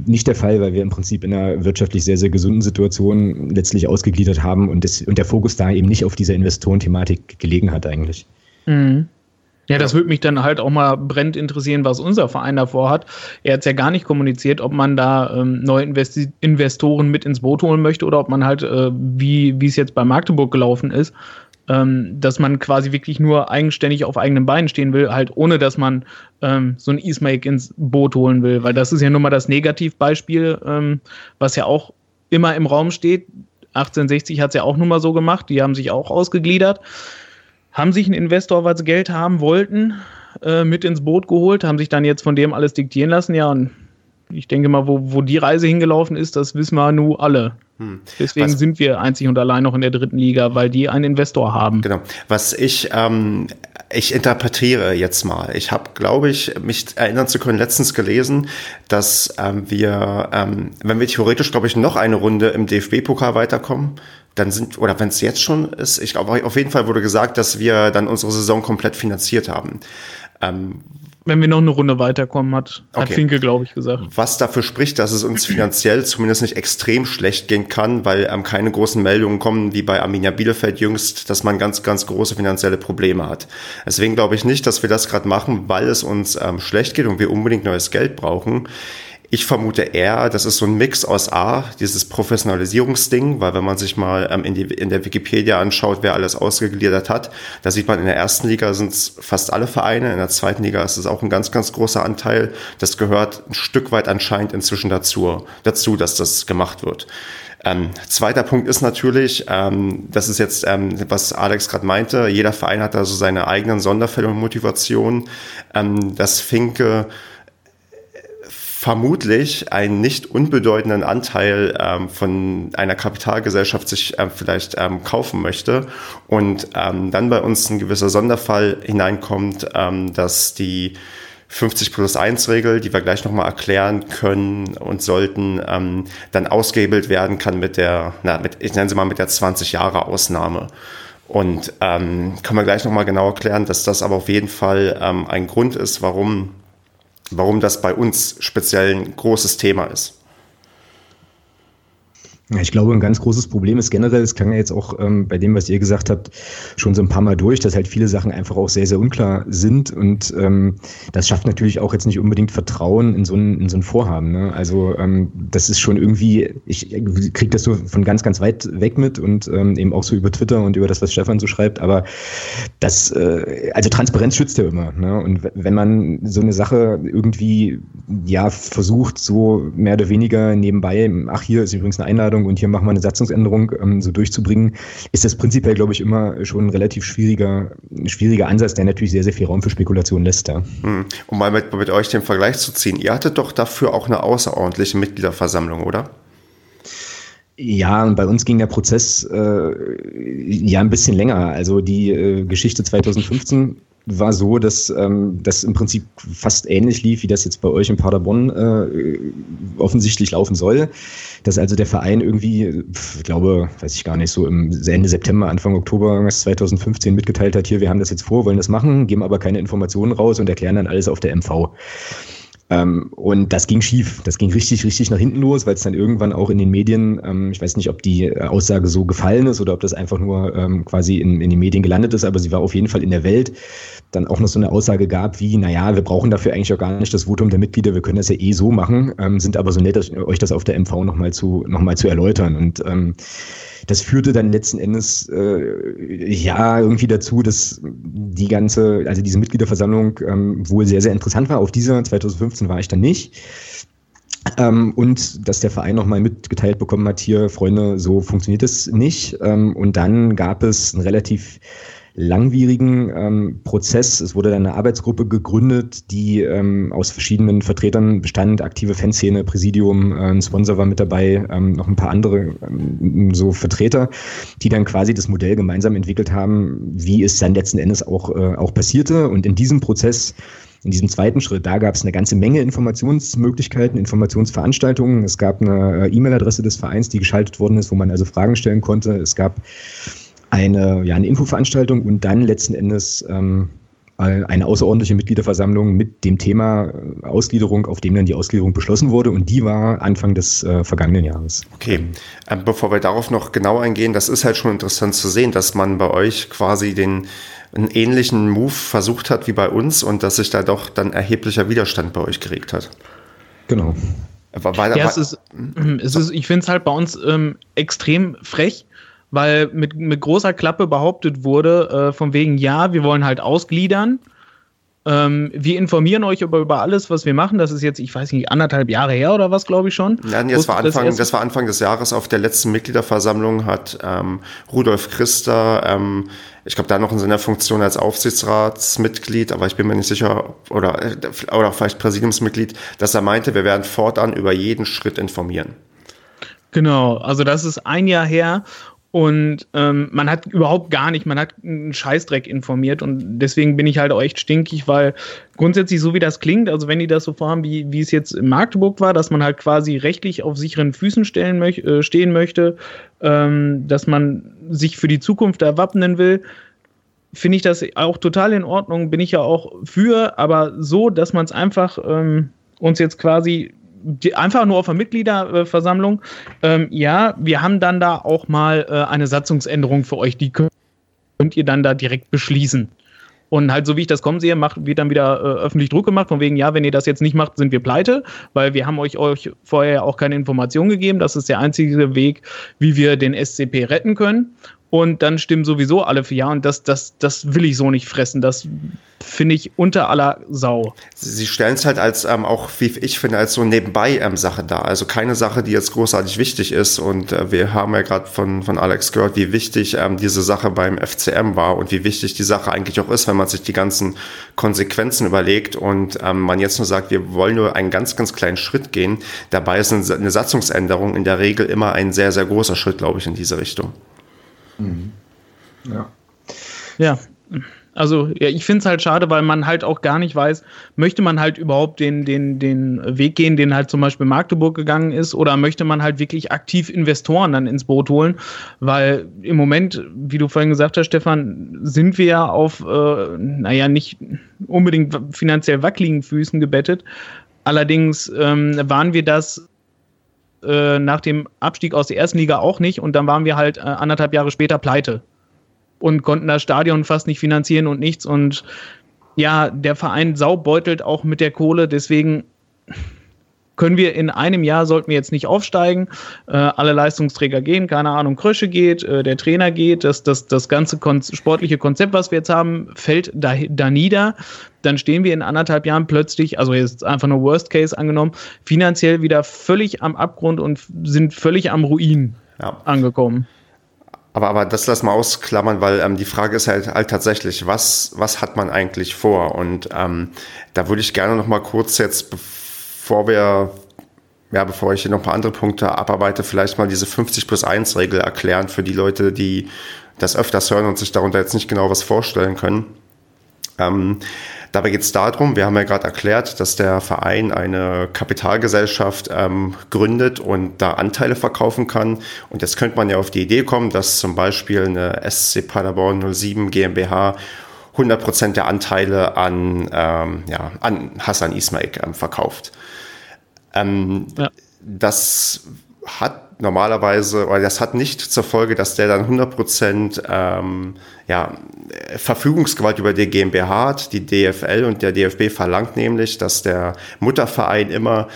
nicht der Fall, weil wir im Prinzip in einer wirtschaftlich sehr, sehr gesunden Situation letztlich ausgegliedert haben und, das, und der Fokus da eben nicht auf dieser Investorenthematik gelegen hat eigentlich. Mhm. Ja, das würde mich dann halt auch mal brennend interessieren, was unser Verein davor hat. Er hat es ja gar nicht kommuniziert, ob man da ähm, neue Investi Investoren mit ins Boot holen möchte oder ob man halt, äh, wie es jetzt bei Magdeburg gelaufen ist, ähm, dass man quasi wirklich nur eigenständig auf eigenen Beinen stehen will, halt ohne dass man ähm, so ein E-Smake ins Boot holen will. Weil das ist ja nun mal das Negativbeispiel, ähm, was ja auch immer im Raum steht. 1860 hat es ja auch nun mal so gemacht, die haben sich auch ausgegliedert haben sich einen Investor, weil sie Geld haben wollten, äh, mit ins Boot geholt, haben sich dann jetzt von dem alles diktieren lassen. Ja, und ich denke mal, wo, wo die Reise hingelaufen ist, das wissen wir nur alle. Hm. Deswegen Was, sind wir einzig und allein noch in der dritten Liga, weil die einen Investor haben. Genau. Was ich, ähm, ich interpretiere jetzt mal. Ich habe, glaube ich, mich erinnern zu können, letztens gelesen, dass ähm, wir, ähm, wenn wir theoretisch, glaube ich, noch eine Runde im DFB-Pokal weiterkommen, dann sind, oder wenn es jetzt schon ist, ich glaube, auf jeden Fall wurde gesagt, dass wir dann unsere Saison komplett finanziert haben. Ähm, wenn wir noch eine Runde weiterkommen, hat, okay. hat Finke, glaube ich, gesagt. Was dafür spricht, dass es uns finanziell zumindest nicht extrem schlecht gehen kann, weil ähm, keine großen Meldungen kommen, wie bei Arminia Bielefeld jüngst, dass man ganz, ganz große finanzielle Probleme hat. Deswegen glaube ich nicht, dass wir das gerade machen, weil es uns ähm, schlecht geht und wir unbedingt neues Geld brauchen. Ich vermute eher, das ist so ein Mix aus A, dieses Professionalisierungsding, weil wenn man sich mal ähm, in, die, in der Wikipedia anschaut, wer alles ausgegliedert hat, da sieht man, in der ersten Liga sind es fast alle Vereine, in der zweiten Liga ist es auch ein ganz, ganz großer Anteil. Das gehört ein Stück weit anscheinend inzwischen dazu, dazu dass das gemacht wird. Ähm, zweiter Punkt ist natürlich, ähm, das ist jetzt, ähm, was Alex gerade meinte, jeder Verein hat da so seine eigenen Sonderfälle und Motivationen. Ähm, dass Finke vermutlich einen nicht unbedeutenden Anteil ähm, von einer Kapitalgesellschaft sich ähm, vielleicht ähm, kaufen möchte und ähm, dann bei uns ein gewisser Sonderfall hineinkommt, ähm, dass die 50 plus 1 Regel, die wir gleich nochmal erklären können und sollten, ähm, dann ausgehebelt werden kann mit der, na, mit, ich nenne sie mal mit der 20 Jahre Ausnahme. Und kann man gleich nochmal genau erklären, dass das aber auf jeden Fall ein Grund ist, warum warum das bei uns speziell ein großes Thema ist. Ich glaube, ein ganz großes Problem ist generell, es klang ja jetzt auch ähm, bei dem, was ihr gesagt habt, schon so ein paar Mal durch, dass halt viele Sachen einfach auch sehr, sehr unklar sind. Und ähm, das schafft natürlich auch jetzt nicht unbedingt Vertrauen in so ein, in so ein Vorhaben. Ne? Also ähm, das ist schon irgendwie, ich kriege das so von ganz, ganz weit weg mit und ähm, eben auch so über Twitter und über das, was Stefan so schreibt. Aber das, äh, also Transparenz schützt ja immer. Ne? Und wenn man so eine Sache irgendwie ja versucht, so mehr oder weniger nebenbei, ach, hier ist übrigens eine Einladung, Satzungsänderung und hier machen wir eine Satzungsänderung ähm, so durchzubringen, ist das prinzipiell, glaube ich, immer schon ein relativ schwieriger, schwieriger Ansatz, der natürlich sehr, sehr viel Raum für Spekulation lässt. Ja. Hm. Um mal mit, mit euch den Vergleich zu ziehen, ihr hattet doch dafür auch eine außerordentliche Mitgliederversammlung, oder? Ja, und bei uns ging der Prozess äh, ja ein bisschen länger. Also die äh, Geschichte 2015 war so, dass ähm, das im Prinzip fast ähnlich lief, wie das jetzt bei euch in Paderborn äh, offensichtlich laufen soll. Dass also der Verein irgendwie, ich glaube, weiß ich gar nicht, so im Ende September, Anfang Oktober 2015 mitgeteilt hat, hier, wir haben das jetzt vor, wollen das machen, geben aber keine Informationen raus und erklären dann alles auf der MV. Ähm, und das ging schief. Das ging richtig, richtig nach hinten los, weil es dann irgendwann auch in den Medien, ähm, ich weiß nicht, ob die äh, Aussage so gefallen ist oder ob das einfach nur ähm, quasi in, in den Medien gelandet ist, aber sie war auf jeden Fall in der Welt. Dann auch noch so eine Aussage gab wie, naja, wir brauchen dafür eigentlich auch gar nicht das Votum der Mitglieder, wir können das ja eh so machen, sind aber so nett, euch das auf der MV nochmal zu, noch zu erläutern. Und ähm, das führte dann letzten Endes äh, ja irgendwie dazu, dass die ganze, also diese Mitgliederversammlung ähm, wohl sehr, sehr interessant war. Auf dieser 2015 war ich dann nicht. Ähm, und dass der Verein nochmal mitgeteilt bekommen hat, hier, Freunde, so funktioniert es nicht. Ähm, und dann gab es einen relativ langwierigen ähm, Prozess. Es wurde dann eine Arbeitsgruppe gegründet, die ähm, aus verschiedenen Vertretern bestand, aktive Fanszene, Präsidium, äh, ein Sponsor war mit dabei, ähm, noch ein paar andere ähm, so Vertreter, die dann quasi das Modell gemeinsam entwickelt haben, wie es dann letzten Endes auch, äh, auch passierte. Und in diesem Prozess in diesem zweiten Schritt, da gab es eine ganze Menge Informationsmöglichkeiten, Informationsveranstaltungen. Es gab eine äh, E-Mail-Adresse des Vereins, die geschaltet worden ist, wo man also Fragen stellen konnte. Es gab eine, ja, eine Infoveranstaltung und dann letzten Endes ähm, eine außerordentliche Mitgliederversammlung mit dem Thema äh, Ausgliederung, auf dem dann die Ausgliederung beschlossen wurde und die war Anfang des äh, vergangenen Jahres. Okay, ähm, bevor wir darauf noch genau eingehen, das ist halt schon interessant zu sehen, dass man bei euch quasi den einen ähnlichen Move versucht hat wie bei uns und dass sich da doch dann erheblicher Widerstand bei euch geregt hat. Genau. War, war, ja, es ist, es ist, ich finde es halt bei uns ähm, extrem frech, weil mit, mit großer Klappe behauptet wurde, äh, von wegen, ja, wir wollen halt ausgliedern ähm, wir informieren euch über, über alles, was wir machen. Das ist jetzt, ich weiß nicht, anderthalb Jahre her oder was, glaube ich schon. Ja, das, war Anfang, das, das, war Anfang des Jahres. Auf der letzten Mitgliederversammlung hat ähm, Rudolf Christer, ähm, ich glaube, da noch in seiner Funktion als Aufsichtsratsmitglied, aber ich bin mir nicht sicher, oder, äh, oder vielleicht Präsidiumsmitglied, dass er meinte, wir werden fortan über jeden Schritt informieren. Genau, also das ist ein Jahr her und ähm, man hat überhaupt gar nicht, man hat einen Scheißdreck informiert und deswegen bin ich halt auch echt stinkig, weil grundsätzlich so wie das klingt, also wenn die das so vorhaben, wie, wie es jetzt in Magdeburg war, dass man halt quasi rechtlich auf sicheren Füßen stellen möch äh, stehen möchte, ähm, dass man sich für die Zukunft erwappnen will, finde ich das auch total in Ordnung, bin ich ja auch für, aber so, dass man es einfach ähm, uns jetzt quasi die, einfach nur auf der Mitgliederversammlung. Ähm, ja, wir haben dann da auch mal äh, eine Satzungsänderung für euch, die könnt, ihr dann da direkt beschließen. Und halt, so wie ich das kommen sehe, macht, wird dann wieder äh, öffentlich Druck gemacht, von wegen, ja, wenn ihr das jetzt nicht macht, sind wir pleite, weil wir haben euch, euch vorher auch keine Information gegeben. Das ist der einzige Weg, wie wir den SCP retten können und dann stimmen sowieso alle für Ja und das, das, das will ich so nicht fressen. Das finde ich unter aller Sau. Sie stellen es halt als ähm, auch, wie ich finde, als so nebenbei ähm, Sache dar. Also keine Sache, die jetzt großartig wichtig ist. Und äh, wir haben ja gerade von, von Alex gehört, wie wichtig ähm, diese Sache beim FCM war und wie wichtig die Sache eigentlich auch ist, wenn man sich die ganzen Konsequenzen überlegt und ähm, man jetzt nur sagt, wir wollen nur einen ganz, ganz kleinen Schritt gehen. Dabei ist eine, eine Satzungsänderung in der Regel immer ein sehr, sehr großer Schritt, glaube ich, in diese Richtung. Mhm. Ja. Ja. Also, ja, ich finde es halt schade, weil man halt auch gar nicht weiß, möchte man halt überhaupt den, den, den Weg gehen, den halt zum Beispiel Magdeburg gegangen ist, oder möchte man halt wirklich aktiv Investoren dann ins Boot holen? Weil im Moment, wie du vorhin gesagt hast, Stefan, sind wir ja auf, äh, naja, nicht unbedingt finanziell wackeligen Füßen gebettet. Allerdings ähm, waren wir das äh, nach dem Abstieg aus der ersten Liga auch nicht. Und dann waren wir halt äh, anderthalb Jahre später pleite. Und konnten das Stadion fast nicht finanzieren und nichts. Und ja, der Verein saubeutelt auch mit der Kohle, deswegen können wir in einem Jahr, sollten wir jetzt nicht aufsteigen, äh, alle Leistungsträger gehen, keine Ahnung, Krösche geht, äh, der Trainer geht, das, das, das ganze kon sportliche Konzept, was wir jetzt haben, fällt da, da nieder. Dann stehen wir in anderthalb Jahren plötzlich, also jetzt einfach nur Worst Case angenommen, finanziell wieder völlig am Abgrund und sind völlig am Ruin ja. angekommen. Aber, aber das lass mal ausklammern, weil ähm, die Frage ist halt, halt tatsächlich, was, was hat man eigentlich vor? Und ähm, da würde ich gerne noch mal kurz jetzt, bevor wir, ja, bevor ich hier noch ein paar andere Punkte abarbeite, vielleicht mal diese 50 plus 1 Regel erklären für die Leute, die das öfters hören und sich darunter jetzt nicht genau was vorstellen können. Ähm, dabei geht es darum, wir haben ja gerade erklärt, dass der Verein eine Kapitalgesellschaft ähm, gründet und da Anteile verkaufen kann. Und jetzt könnte man ja auf die Idee kommen, dass zum Beispiel eine SC Paderborn 07 GmbH 100% der Anteile an, ähm, ja, an Hassan Ismail ähm, verkauft. Ähm, ja. Das hat normalerweise, oder das hat nicht zur Folge, dass der dann 100% ähm, ja, Verfügungsgewalt über die GmbH hat. Die DFL und der DFB verlangt nämlich, dass der Mutterverein immer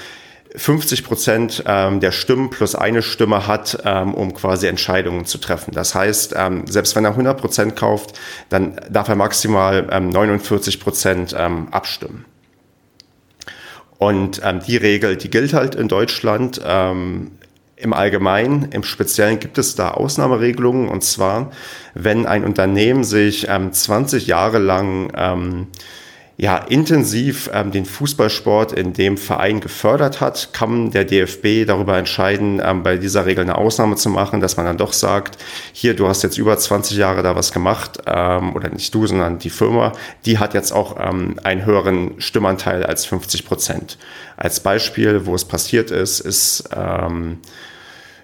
50 Prozent ähm, der Stimmen plus eine Stimme hat, ähm, um quasi Entscheidungen zu treffen. Das heißt, ähm, selbst wenn er 100 Prozent kauft, dann darf er maximal ähm, 49 Prozent ähm, abstimmen. Und ähm, die Regel, die gilt halt in Deutschland. Ähm, im Allgemeinen, im Speziellen gibt es da Ausnahmeregelungen. Und zwar, wenn ein Unternehmen sich ähm, 20 Jahre lang ähm, ja, intensiv ähm, den Fußballsport in dem Verein gefördert hat, kann der DFB darüber entscheiden, ähm, bei dieser Regel eine Ausnahme zu machen, dass man dann doch sagt, hier, du hast jetzt über 20 Jahre da was gemacht, ähm, oder nicht du, sondern die Firma, die hat jetzt auch ähm, einen höheren Stimmanteil als 50 Prozent. Als Beispiel, wo es passiert ist, ist ähm,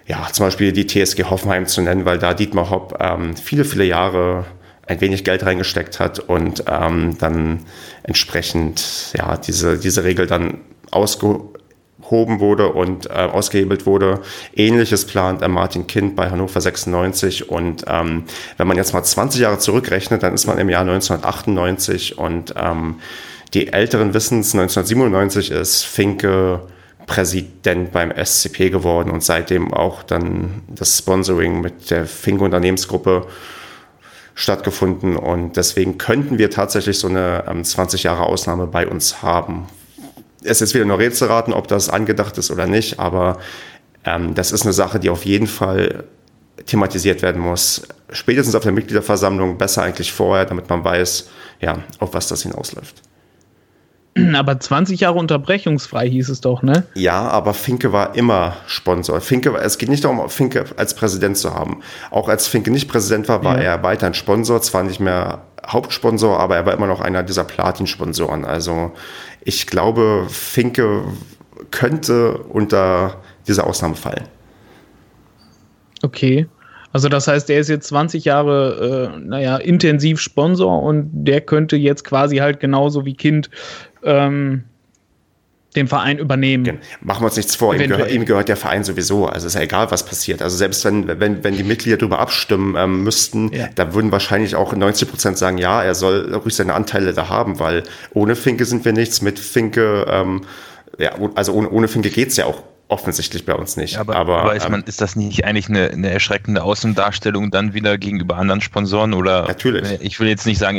ja, zum Beispiel die TSG Hoffenheim zu nennen, weil da Dietmar Hopp ähm, viele, viele Jahre ein wenig Geld reingesteckt hat und ähm, dann entsprechend ja diese, diese Regel dann ausgehoben wurde und äh, ausgehebelt wurde. Ähnliches plant äh, Martin Kind bei Hannover 96 und ähm, wenn man jetzt mal 20 Jahre zurückrechnet, dann ist man im Jahr 1998 und ähm, die Älteren wissen es, 1997 ist Finke Präsident beim SCP geworden und seitdem auch dann das Sponsoring mit der Finke Unternehmensgruppe stattgefunden und deswegen könnten wir tatsächlich so eine ähm, 20 Jahre Ausnahme bei uns haben. Es ist wieder nur Rätselraten, ob das angedacht ist oder nicht, aber ähm, das ist eine Sache, die auf jeden Fall thematisiert werden muss. Spätestens auf der Mitgliederversammlung, besser eigentlich vorher, damit man weiß, ja, auf was das hinausläuft. Aber 20 Jahre unterbrechungsfrei hieß es doch, ne? Ja, aber Finke war immer Sponsor. Finke, es geht nicht darum, Finke als Präsident zu haben. Auch als Finke nicht Präsident war, war ja. er weiterhin Sponsor, zwar nicht mehr Hauptsponsor, aber er war immer noch einer dieser Platin-Sponsoren. Also ich glaube, Finke könnte unter diese Ausnahme fallen. Okay. Also das heißt, er ist jetzt 20 Jahre, äh, naja, intensiv Sponsor und der könnte jetzt quasi halt genauso wie Kind ähm, den Verein übernehmen. Machen wir uns nichts vor, ihm gehört, ihm gehört, der Verein sowieso. Also ist ja egal, was passiert. Also selbst wenn, wenn, wenn die Mitglieder darüber abstimmen ähm, müssten, ja. da würden wahrscheinlich auch 90 Prozent sagen, ja, er soll ruhig seine Anteile da haben, weil ohne Finke sind wir nichts, mit Finke, ähm, ja, also ohne, ohne Finke geht's ja auch offensichtlich bei uns nicht. aber, aber, aber ist, ähm, man, ist das nicht eigentlich eine, eine erschreckende Außendarstellung dann wieder gegenüber anderen Sponsoren? Oder natürlich. Ich will jetzt nicht sagen,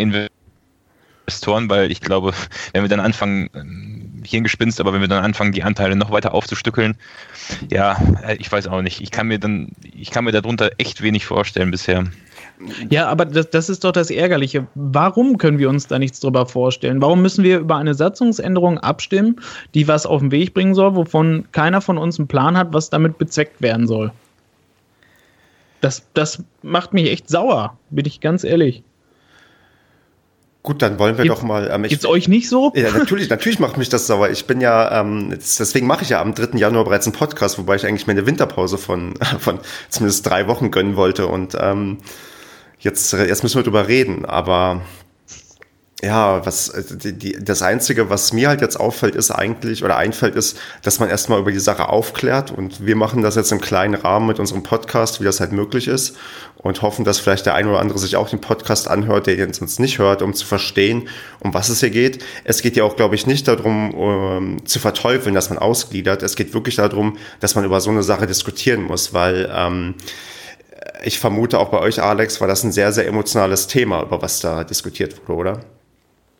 Investoren, weil ich glaube, wenn wir dann anfangen, ähm, Hirngespinst, aber wenn wir dann anfangen, die Anteile noch weiter aufzustückeln, ja, äh, ich weiß auch nicht. Ich kann mir dann, ich kann mir darunter echt wenig vorstellen bisher. Ja, aber das, das ist doch das Ärgerliche. Warum können wir uns da nichts drüber vorstellen? Warum müssen wir über eine Satzungsänderung abstimmen, die was auf den Weg bringen soll, wovon keiner von uns einen Plan hat, was damit bezweckt werden soll? Das, das macht mich echt sauer, bin ich ganz ehrlich. Gut, dann wollen wir Gibt's, doch mal. Ähm, Geht's euch nicht so? Ja, natürlich, natürlich macht mich das sauer. Ich bin ja, ähm, deswegen mache ich ja am 3. Januar bereits einen Podcast, wobei ich eigentlich mir eine Winterpause von, von zumindest drei Wochen gönnen wollte. Und ähm, jetzt, jetzt müssen wir drüber reden. Aber ja, was die, die, das Einzige, was mir halt jetzt auffällt, ist eigentlich oder einfällt, ist, dass man erstmal über die Sache aufklärt und wir machen das jetzt im kleinen Rahmen mit unserem Podcast, wie das halt möglich ist und hoffen, dass vielleicht der ein oder andere sich auch den Podcast anhört, der ihn sonst nicht hört, um zu verstehen, um was es hier geht. Es geht ja auch, glaube ich, nicht darum, um, ähm, zu verteufeln, dass man ausgliedert. Es geht wirklich darum, dass man über so eine Sache diskutieren muss, weil ähm, ich vermute auch bei euch, Alex, war das ein sehr, sehr emotionales Thema, über was da diskutiert wurde, oder?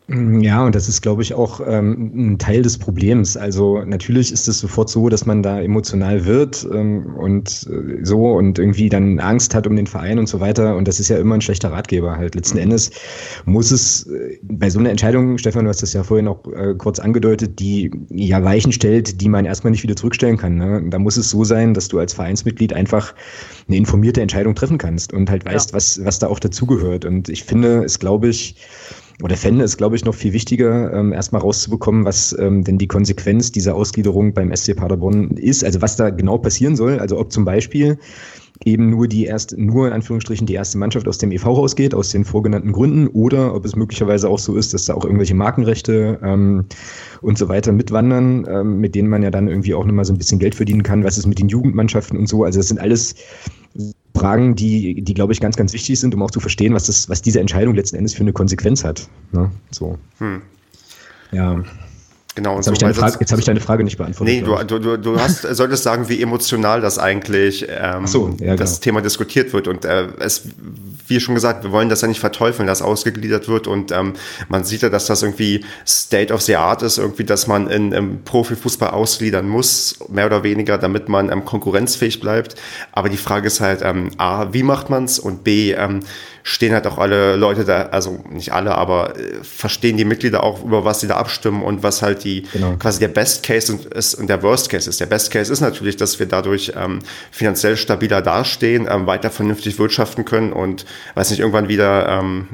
Ja, und das ist, glaube ich, auch ähm, ein Teil des Problems. Also natürlich ist es sofort so, dass man da emotional wird ähm, und äh, so und irgendwie dann Angst hat um den Verein und so weiter. Und das ist ja immer ein schlechter Ratgeber halt. Letzten mhm. Endes muss es äh, bei so einer Entscheidung, Stefan, du hast das ja vorhin auch äh, kurz angedeutet, die ja Weichen stellt, die man erstmal nicht wieder zurückstellen kann. Ne? Da muss es so sein, dass du als Vereinsmitglied einfach eine informierte Entscheidung treffen kannst und halt weißt, ja. was, was da auch dazugehört. Und ich finde, es glaube ich, oder fände es, glaube ich, noch viel wichtiger, ähm, erstmal rauszubekommen, was ähm, denn die Konsequenz dieser Ausgliederung beim SC Paderborn ist, also was da genau passieren soll. Also ob zum Beispiel eben nur die erste, nur in Anführungsstrichen die erste Mannschaft aus dem EV rausgeht, aus den vorgenannten Gründen, oder ob es möglicherweise auch so ist, dass da auch irgendwelche Markenrechte ähm, und so weiter mitwandern, ähm, mit denen man ja dann irgendwie auch nochmal so ein bisschen Geld verdienen kann. Was ist mit den Jugendmannschaften und so? Also das sind alles Fragen, die, die glaube ich, ganz, ganz wichtig sind, um auch zu verstehen, was, das, was diese Entscheidung letzten Endes für eine Konsequenz hat. Ne? So. Hm. Ja. Genau. Jetzt habe so, ich, Frage, jetzt hab ich deine Frage nicht beantwortet. Nee, du, du, du hast, solltest sagen, wie emotional das eigentlich ähm, so, ja, das genau. Thema diskutiert wird. Und äh, es, wie schon gesagt, wir wollen das ja nicht verteufeln, dass ausgegliedert wird. Und ähm, man sieht ja, dass das irgendwie State of the Art ist, irgendwie, dass man in, im Profifußball ausgliedern muss, mehr oder weniger, damit man ähm, konkurrenzfähig bleibt. Aber die Frage ist halt, ähm, A, wie macht man's? Und B, ähm, stehen halt auch alle Leute da, also nicht alle, aber äh, verstehen die Mitglieder auch, über was sie da abstimmen und was halt die genau. quasi der Best Case ist und der Worst Case ist. Der Best Case ist natürlich, dass wir dadurch ähm, finanziell stabiler dastehen, ähm, weiter vernünftig wirtschaften können und weiß nicht, irgendwann wieder ähm,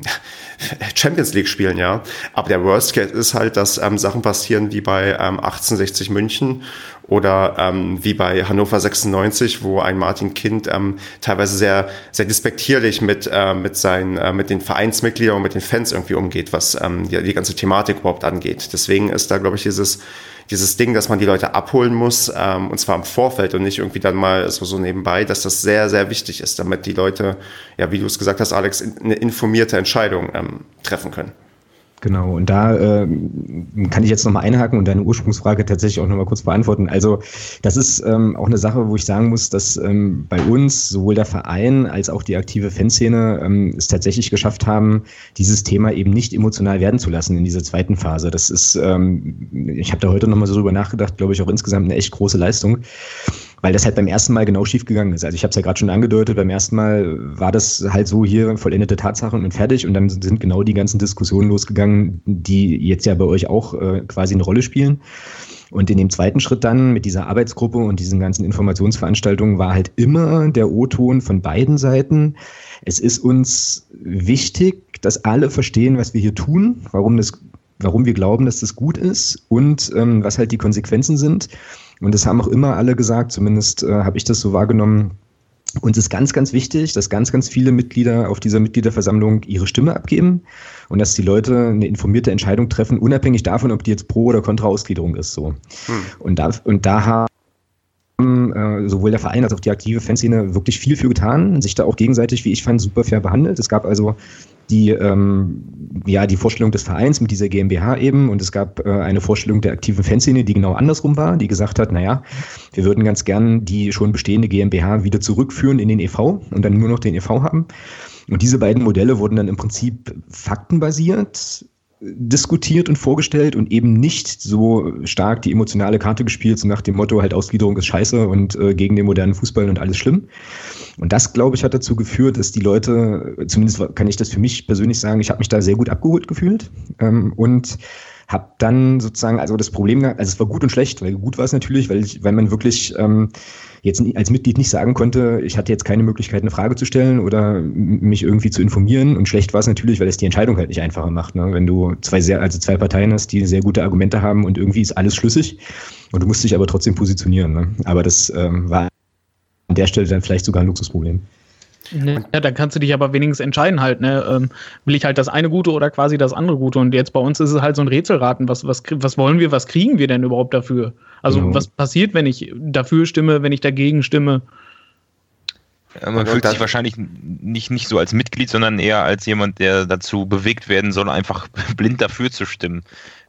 Champions League spielen, ja. Aber der Worst Case ist halt, dass ähm, Sachen passieren wie bei ähm, 1860 München oder ähm, wie bei Hannover 96, wo ein Martin Kind ähm, teilweise sehr, sehr despektierlich mit, äh, mit, seinen, äh, mit den Vereinsmitgliedern und mit den Fans irgendwie umgeht, was ähm, die, die ganze Thematik überhaupt angeht. Deswegen ist da, glaube ich, dieses dieses Ding, dass man die Leute abholen muss, ähm, und zwar im Vorfeld und nicht irgendwie dann mal so, so nebenbei, dass das sehr, sehr wichtig ist, damit die Leute, ja, wie du es gesagt hast, Alex, eine informierte Entscheidung ähm, treffen können. Genau, und da äh, kann ich jetzt nochmal einhaken und deine Ursprungsfrage tatsächlich auch nochmal kurz beantworten. Also das ist ähm, auch eine Sache, wo ich sagen muss, dass ähm, bei uns sowohl der Verein als auch die aktive Fanszene ähm, es tatsächlich geschafft haben, dieses Thema eben nicht emotional werden zu lassen in dieser zweiten Phase. Das ist, ähm, ich habe da heute nochmal so drüber nachgedacht, glaube ich, auch insgesamt eine echt große Leistung weil das halt beim ersten Mal genau schief gegangen ist. Also ich habe es ja gerade schon angedeutet, beim ersten Mal war das halt so hier vollendete Tatsachen und fertig und dann sind genau die ganzen Diskussionen losgegangen, die jetzt ja bei euch auch äh, quasi eine Rolle spielen. Und in dem zweiten Schritt dann mit dieser Arbeitsgruppe und diesen ganzen Informationsveranstaltungen war halt immer der O-Ton von beiden Seiten. Es ist uns wichtig, dass alle verstehen, was wir hier tun, warum das, warum wir glauben, dass das gut ist und ähm, was halt die Konsequenzen sind. Und das haben auch immer alle gesagt, zumindest äh, habe ich das so wahrgenommen. Uns ist ganz, ganz wichtig, dass ganz, ganz viele Mitglieder auf dieser Mitgliederversammlung ihre Stimme abgeben und dass die Leute eine informierte Entscheidung treffen, unabhängig davon, ob die jetzt pro oder kontra Ausgliederung ist. So. Hm. Und, da, und da haben äh, sowohl der Verein als auch die aktive Fanszene wirklich viel für getan, sich da auch gegenseitig, wie ich fand, super fair behandelt. Es gab also die, ähm, ja, die Vorstellung des Vereins mit dieser GmbH eben und es gab äh, eine Vorstellung der aktiven Fanszene, die genau andersrum war, die gesagt hat, naja, wir würden ganz gern die schon bestehende GmbH wieder zurückführen in den EV und dann nur noch den EV haben. Und diese beiden Modelle wurden dann im Prinzip faktenbasiert diskutiert und vorgestellt und eben nicht so stark die emotionale Karte gespielt, so nach dem Motto halt Ausgliederung ist scheiße und äh, gegen den modernen Fußball und alles schlimm. Und das, glaube ich, hat dazu geführt, dass die Leute, zumindest kann ich das für mich persönlich sagen, ich habe mich da sehr gut abgeholt gefühlt ähm, und habe dann sozusagen, also das Problem, also es war gut und schlecht, weil gut war es natürlich, weil, ich, weil man wirklich ähm, jetzt als Mitglied nicht sagen konnte, ich hatte jetzt keine Möglichkeit, eine Frage zu stellen oder mich irgendwie zu informieren. Und schlecht war es natürlich, weil es die Entscheidung halt nicht einfacher macht. Ne? Wenn du zwei sehr, also zwei Parteien hast, die sehr gute Argumente haben und irgendwie ist alles schlüssig und du musst dich aber trotzdem positionieren. Ne? Aber das ähm, war an der Stelle dann vielleicht sogar ein Luxusproblem. Ne, ja, dann kannst du dich aber wenigstens entscheiden halt, ne? Ähm, will ich halt das eine Gute oder quasi das andere Gute? Und jetzt bei uns ist es halt so ein Rätselraten. Was, was, was wollen wir, was kriegen wir denn überhaupt dafür? Also, genau. was passiert, wenn ich dafür stimme, wenn ich dagegen stimme? Ja, man fühlt sich wahrscheinlich nicht, nicht so als Mitglied, sondern eher als jemand, der dazu bewegt werden soll, einfach blind dafür zu stimmen.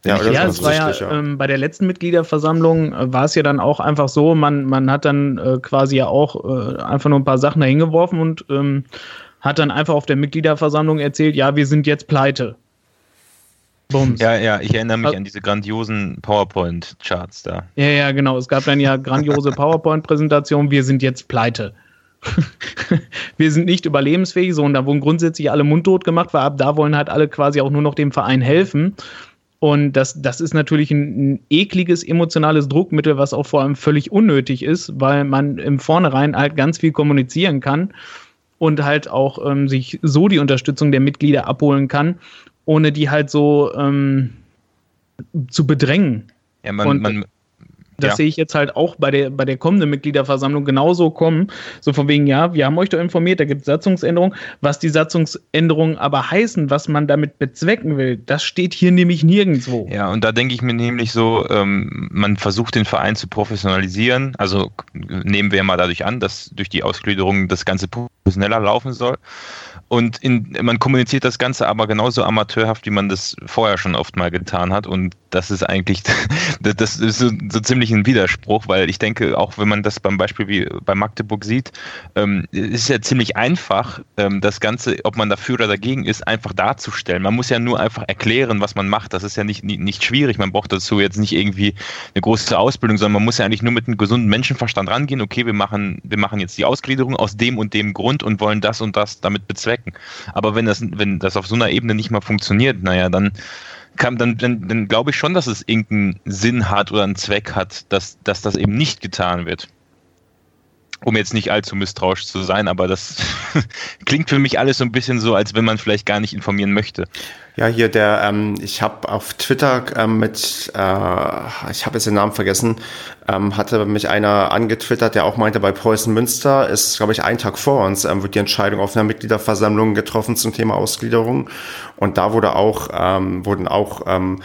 Ja, ja es war ja, ja. Ähm, bei der letzten Mitgliederversammlung äh, war es ja dann auch einfach so, man, man hat dann äh, quasi ja auch äh, einfach nur ein paar Sachen dahin geworfen und ähm, hat dann einfach auf der Mitgliederversammlung erzählt, ja, wir sind jetzt pleite. Bums. Ja, ja, ich erinnere mich an diese grandiosen PowerPoint-Charts da. Ja, ja, genau. Es gab dann ja grandiose PowerPoint-Präsentationen, wir sind jetzt pleite. wir sind nicht überlebensfähig, so und da wurden grundsätzlich alle mundtot gemacht, weil ab da wollen halt alle quasi auch nur noch dem Verein helfen. Und das, das ist natürlich ein, ein, ekliges emotionales Druckmittel, was auch vor allem völlig unnötig ist, weil man im Vornherein halt ganz viel kommunizieren kann und halt auch ähm, sich so die Unterstützung der Mitglieder abholen kann, ohne die halt so ähm, zu bedrängen. Ja, man, man, das ja. sehe ich jetzt halt auch bei der, bei der kommenden Mitgliederversammlung genauso kommen. So von wegen, ja, wir haben euch doch informiert, da gibt es Satzungsänderungen. Was die Satzungsänderungen aber heißen, was man damit bezwecken will, das steht hier nämlich nirgendwo. Ja, und da denke ich mir nämlich so, ähm, man versucht den Verein zu professionalisieren. Also nehmen wir mal dadurch an, dass durch die Ausgliederung das Ganze professioneller laufen soll. Und in, man kommuniziert das Ganze aber genauso amateurhaft, wie man das vorher schon oft mal getan hat. Und das ist eigentlich, das ist so, so ziemlich ein Widerspruch, weil ich denke, auch wenn man das beim Beispiel wie bei Magdeburg sieht, ähm, ist ja ziemlich einfach, ähm, das Ganze, ob man dafür oder dagegen ist, einfach darzustellen. Man muss ja nur einfach erklären, was man macht. Das ist ja nicht, nicht, nicht schwierig. Man braucht dazu jetzt nicht irgendwie eine große Ausbildung, sondern man muss ja eigentlich nur mit einem gesunden Menschenverstand rangehen. Okay, wir machen, wir machen jetzt die Ausgliederung aus dem und dem Grund und wollen das und das damit bezwecken. Aber wenn das, wenn das auf so einer Ebene nicht mal funktioniert, naja, dann kann, dann, dann, dann glaube ich schon, dass es irgendeinen Sinn hat oder einen Zweck hat, dass, dass das eben nicht getan wird um jetzt nicht allzu misstrauisch zu sein, aber das klingt für mich alles so ein bisschen so, als wenn man vielleicht gar nicht informieren möchte. Ja, hier der, ähm, ich habe auf Twitter ähm, mit, äh, ich habe jetzt den Namen vergessen, ähm, hatte mich einer angetwittert, der auch meinte, bei Preußen Münster ist, glaube ich, ein Tag vor uns, ähm, wird die Entscheidung auf einer Mitgliederversammlung getroffen zum Thema Ausgliederung. Und da wurde auch, ähm, wurden auch ähm,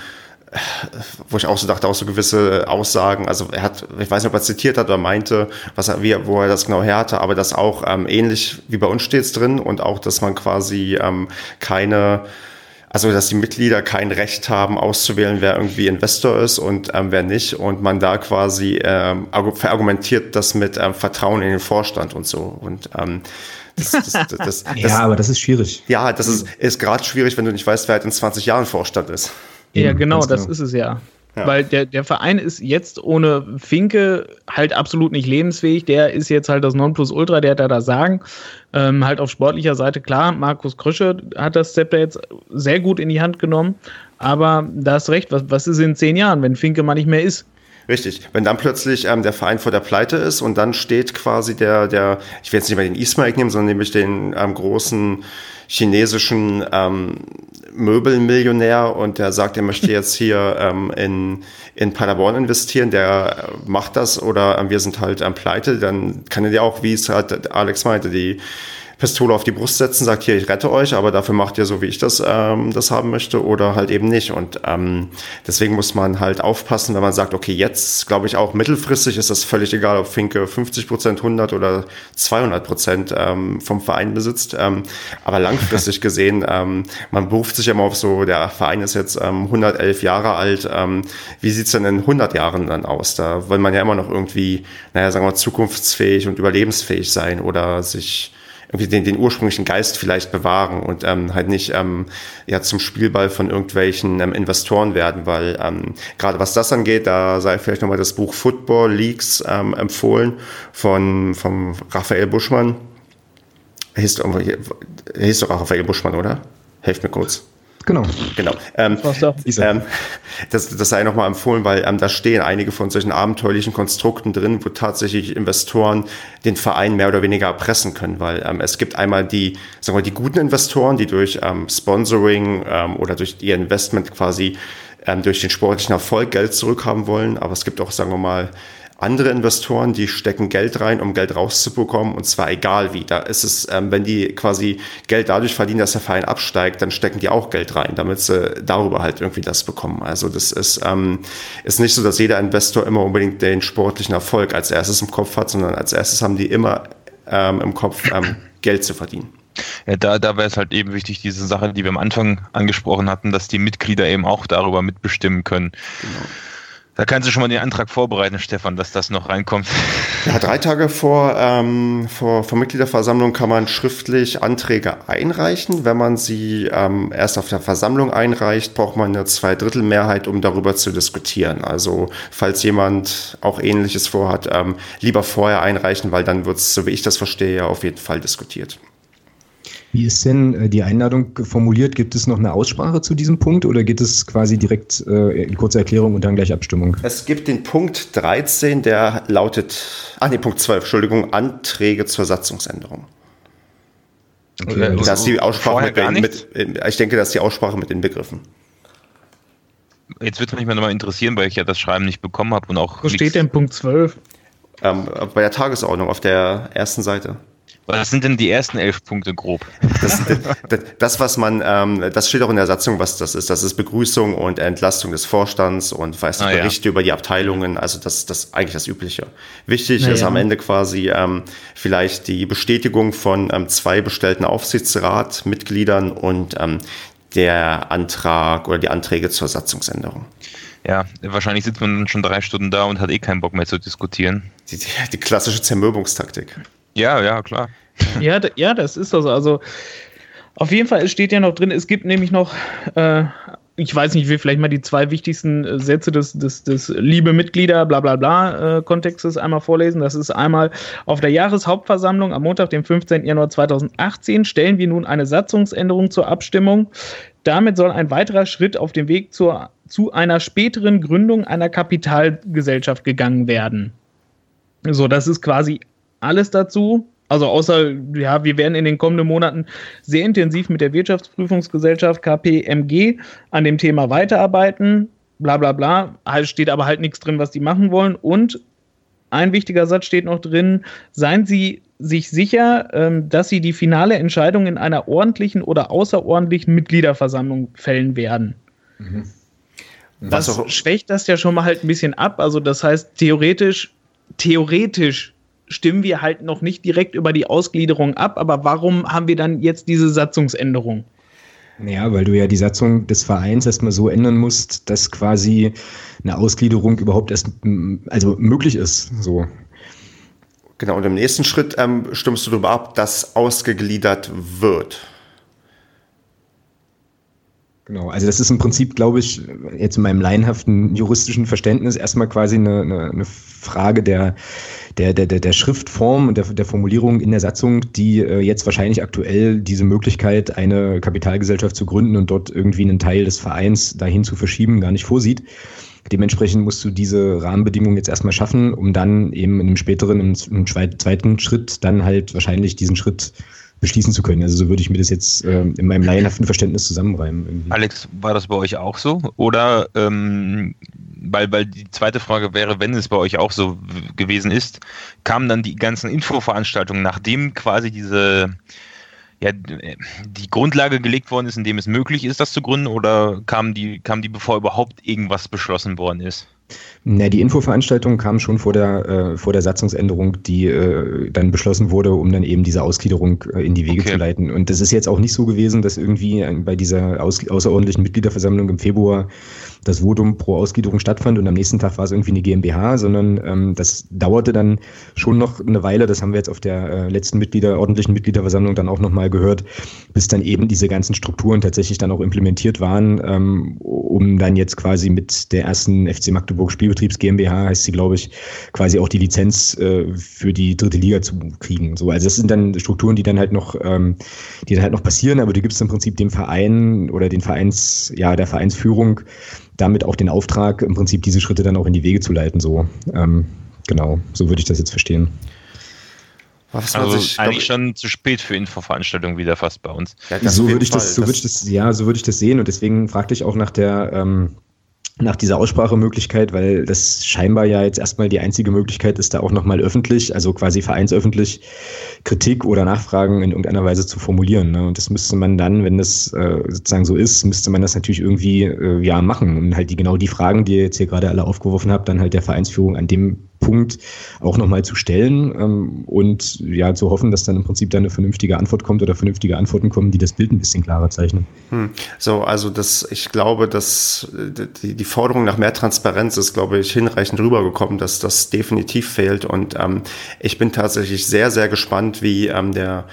wo ich auch so dachte, auch so gewisse Aussagen, also er hat, ich weiß nicht, ob er zitiert hat oder meinte, was er, wie, wo er das genau her hatte, aber das auch ähm, ähnlich wie bei uns steht es drin und auch, dass man quasi ähm, keine, also dass die Mitglieder kein Recht haben, auszuwählen, wer irgendwie Investor ist und ähm, wer nicht und man da quasi ähm, verargumentiert das mit ähm, Vertrauen in den Vorstand und so und ähm, das, das, das, ja, aber das ist schwierig. Ja, das ist, ist gerade schwierig, wenn du nicht weißt, wer halt in 20 Jahren Vorstand ist. Ja, genau, das genau. ist es ja. Ja. Weil der, der Verein ist jetzt ohne Finke halt absolut nicht lebensfähig. Der ist jetzt halt das Nonplusultra, der hat da das Sagen. Ähm, halt auf sportlicher Seite, klar, Markus Krösche hat das Zepter jetzt sehr gut in die Hand genommen. Aber da hast recht, was, was ist in zehn Jahren, wenn Finke mal nicht mehr ist? Richtig. Wenn dann plötzlich ähm, der Verein vor der Pleite ist und dann steht quasi der, der, ich will jetzt nicht mal den Ismail nehmen, sondern nämlich den ähm, großen chinesischen ähm, Möbelmillionär und der sagt, er möchte jetzt hier ähm, in, in Paderborn investieren, der macht das oder ähm, wir sind halt am Pleite, dann kann er ja auch, wie es halt Alex meinte, die Pistole auf die Brust setzen, sagt hier, ich rette euch, aber dafür macht ihr so, wie ich das, ähm, das haben möchte oder halt eben nicht. Und ähm, deswegen muss man halt aufpassen, wenn man sagt, okay, jetzt glaube ich auch mittelfristig ist das völlig egal, ob Finke 50 Prozent, 100 oder 200 Prozent ähm, vom Verein besitzt. Ähm, aber langfristig gesehen, ähm, man beruft sich immer auf so, der Verein ist jetzt ähm, 111 Jahre alt. Ähm, wie sieht's denn in 100 Jahren dann aus? Da will man ja immer noch irgendwie, naja, sagen wir zukunftsfähig und überlebensfähig sein oder sich irgendwie den, den ursprünglichen Geist vielleicht bewahren und ähm, halt nicht ähm, ja zum Spielball von irgendwelchen ähm, Investoren werden, weil ähm, gerade was das angeht, da sei vielleicht nochmal das Buch Football Leaks ähm, empfohlen von vom Raphael Buschmann. Er hieß doch, Raphael Buschmann, oder? Helft mir kurz. Genau. Genau. Ähm, ähm, das, das sei nochmal empfohlen, weil ähm, da stehen einige von solchen abenteuerlichen Konstrukten drin, wo tatsächlich Investoren den Verein mehr oder weniger erpressen können, weil ähm, es gibt einmal die, sagen wir, die guten Investoren, die durch ähm, Sponsoring ähm, oder durch ihr Investment quasi ähm, durch den sportlichen Erfolg Geld zurückhaben wollen, aber es gibt auch, sagen wir mal, andere Investoren, die stecken Geld rein, um Geld rauszubekommen, und zwar egal wie. Da ist es, ähm, wenn die quasi Geld dadurch verdienen, dass der Verein absteigt, dann stecken die auch Geld rein, damit sie darüber halt irgendwie das bekommen. Also das ist, ähm, ist nicht so, dass jeder Investor immer unbedingt den sportlichen Erfolg als erstes im Kopf hat, sondern als erstes haben die immer ähm, im Kopf, ähm, Geld zu verdienen. Ja, da, da wäre es halt eben wichtig, diese Sache, die wir am Anfang angesprochen hatten, dass die Mitglieder eben auch darüber mitbestimmen können. Genau. Da kannst du schon mal den Antrag vorbereiten, Stefan, dass das noch reinkommt. Ja, drei Tage vor, ähm, vor, vor Mitgliederversammlung kann man schriftlich Anträge einreichen. Wenn man sie ähm, erst auf der Versammlung einreicht, braucht man eine Zweidrittelmehrheit, um darüber zu diskutieren. Also falls jemand auch Ähnliches vorhat, ähm, lieber vorher einreichen, weil dann wird es, so wie ich das verstehe, ja auf jeden Fall diskutiert. Wie ist denn äh, die Einladung formuliert? Gibt es noch eine Aussprache zu diesem Punkt oder geht es quasi direkt äh, in kurzer Erklärung und dann gleich Abstimmung? Es gibt den Punkt 13, der lautet, ah nee, Punkt 12, Entschuldigung, Anträge zur Satzungsänderung. Okay, das ist die Aussprache mit, mit, ich denke, das ist die Aussprache mit den Begriffen. jetzt wird es mich mal nochmal interessieren, weil ich ja das Schreiben nicht bekommen habe und auch. Wo steht denn Punkt 12? Ähm, bei der Tagesordnung auf der ersten Seite. Was sind denn die ersten elf Punkte grob? Das, das, das was man, ähm, das steht auch in der Satzung, was das ist. Das ist Begrüßung und Entlastung des Vorstands und weiß ah, Berichte ja. über die Abteilungen. Also das, das eigentlich das Übliche. Wichtig Na, ist ja. am Ende quasi ähm, vielleicht die Bestätigung von ähm, zwei bestellten Aufsichtsratmitgliedern und ähm, der Antrag oder die Anträge zur Satzungsänderung. Ja, wahrscheinlich sitzt man schon drei Stunden da und hat eh keinen Bock mehr zu diskutieren. Die, die, die klassische Zermürbungstaktik. Ja, ja, klar. Ja, ja, das ist also. Also auf jeden Fall, steht ja noch drin, es gibt nämlich noch, äh, ich weiß nicht, ich will vielleicht mal die zwei wichtigsten äh, Sätze des, des, des liebe Mitglieder, bla bla bla äh, Kontextes einmal vorlesen. Das ist einmal auf der Jahreshauptversammlung am Montag, dem 15. Januar 2018, stellen wir nun eine Satzungsänderung zur Abstimmung. Damit soll ein weiterer Schritt auf dem Weg zur, zu einer späteren Gründung einer Kapitalgesellschaft gegangen werden. So, das ist quasi alles dazu. Also außer, ja, wir werden in den kommenden Monaten sehr intensiv mit der Wirtschaftsprüfungsgesellschaft KPMG an dem Thema weiterarbeiten. Bla bla bla. Halt steht aber halt nichts drin, was die machen wollen. Und ein wichtiger Satz steht noch drin, seien Sie sich sicher, ähm, dass Sie die finale Entscheidung in einer ordentlichen oder außerordentlichen Mitgliederversammlung fällen werden. Mhm. Das schwächt das ja schon mal halt ein bisschen ab. Also das heißt, theoretisch, theoretisch stimmen wir halt noch nicht direkt über die Ausgliederung ab, aber warum haben wir dann jetzt diese Satzungsänderung? Ja, weil du ja die Satzung des Vereins erstmal so ändern musst, dass quasi eine Ausgliederung überhaupt erst also möglich ist. So. Genau, und im nächsten Schritt ähm, stimmst du darüber ab, dass ausgegliedert wird. Genau, also das ist im Prinzip, glaube ich, jetzt in meinem laienhaften juristischen Verständnis erstmal quasi eine, eine, eine Frage der, der, der, der Schriftform und der, der Formulierung in der Satzung, die äh, jetzt wahrscheinlich aktuell diese Möglichkeit, eine Kapitalgesellschaft zu gründen und dort irgendwie einen Teil des Vereins dahin zu verschieben, gar nicht vorsieht. Dementsprechend musst du diese Rahmenbedingungen jetzt erstmal schaffen, um dann eben in einem späteren, im zweiten Schritt dann halt wahrscheinlich diesen Schritt beschließen zu können. Also so würde ich mir das jetzt äh, in meinem laienhaften Verständnis zusammenreimen. Irgendwie. Alex, war das bei euch auch so? Oder ähm, weil, weil die zweite Frage wäre, wenn es bei euch auch so gewesen ist, kamen dann die ganzen Infoveranstaltungen, nachdem quasi diese ja, die Grundlage gelegt worden ist, in dem es möglich ist, das zu gründen, oder kamen die, kamen die, bevor überhaupt irgendwas beschlossen worden ist? Na, die Infoveranstaltung kam schon vor der, äh, vor der Satzungsänderung, die äh, dann beschlossen wurde, um dann eben diese Ausgliederung äh, in die Wege okay. zu leiten. Und das ist jetzt auch nicht so gewesen, dass irgendwie bei dieser aus, außerordentlichen Mitgliederversammlung im Februar das Votum pro Ausgliederung stattfand und am nächsten Tag war es irgendwie eine GmbH, sondern ähm, das dauerte dann schon noch eine Weile, das haben wir jetzt auf der äh, letzten Mitglieder, ordentlichen Mitgliederversammlung dann auch nochmal gehört, bis dann eben diese ganzen Strukturen tatsächlich dann auch implementiert waren, ähm, um dann jetzt quasi mit der ersten FC Magdeburg Spielbetriebs GmbH, heißt sie, glaube ich, quasi auch die Lizenz äh, für die dritte Liga zu kriegen. So, also das sind dann Strukturen, die dann halt noch, ähm, die dann halt noch passieren, aber du gibst im Prinzip dem Verein oder den Vereins, ja, der Vereinsführung damit auch den Auftrag, im Prinzip diese Schritte dann auch in die Wege zu leiten. So, ähm, genau, so würde ich das jetzt verstehen. also sich, eigentlich schon zu spät für Infoveranstaltungen wieder fast bei uns. Ja, so würde ich das, so würde ich das, ja, so würde ich das sehen und deswegen fragte ich auch nach der ähm, nach dieser Aussprachemöglichkeit, weil das scheinbar ja jetzt erstmal die einzige Möglichkeit ist, da auch nochmal öffentlich, also quasi vereinsöffentlich Kritik oder Nachfragen in irgendeiner Weise zu formulieren. Ne? Und das müsste man dann, wenn das äh, sozusagen so ist, müsste man das natürlich irgendwie äh, ja machen und halt die genau die Fragen, die ihr jetzt hier gerade alle aufgeworfen habt, dann halt der Vereinsführung an dem Punkt auch nochmal zu stellen ähm, und ja zu hoffen, dass dann im Prinzip dann eine vernünftige Antwort kommt oder vernünftige Antworten kommen, die das Bild ein bisschen klarer zeichnen. Hm. So, also das, ich glaube, dass die, die Forderung nach mehr Transparenz ist, glaube ich, hinreichend rübergekommen, dass das definitiv fehlt. Und ähm, ich bin tatsächlich sehr, sehr gespannt, wie ähm, der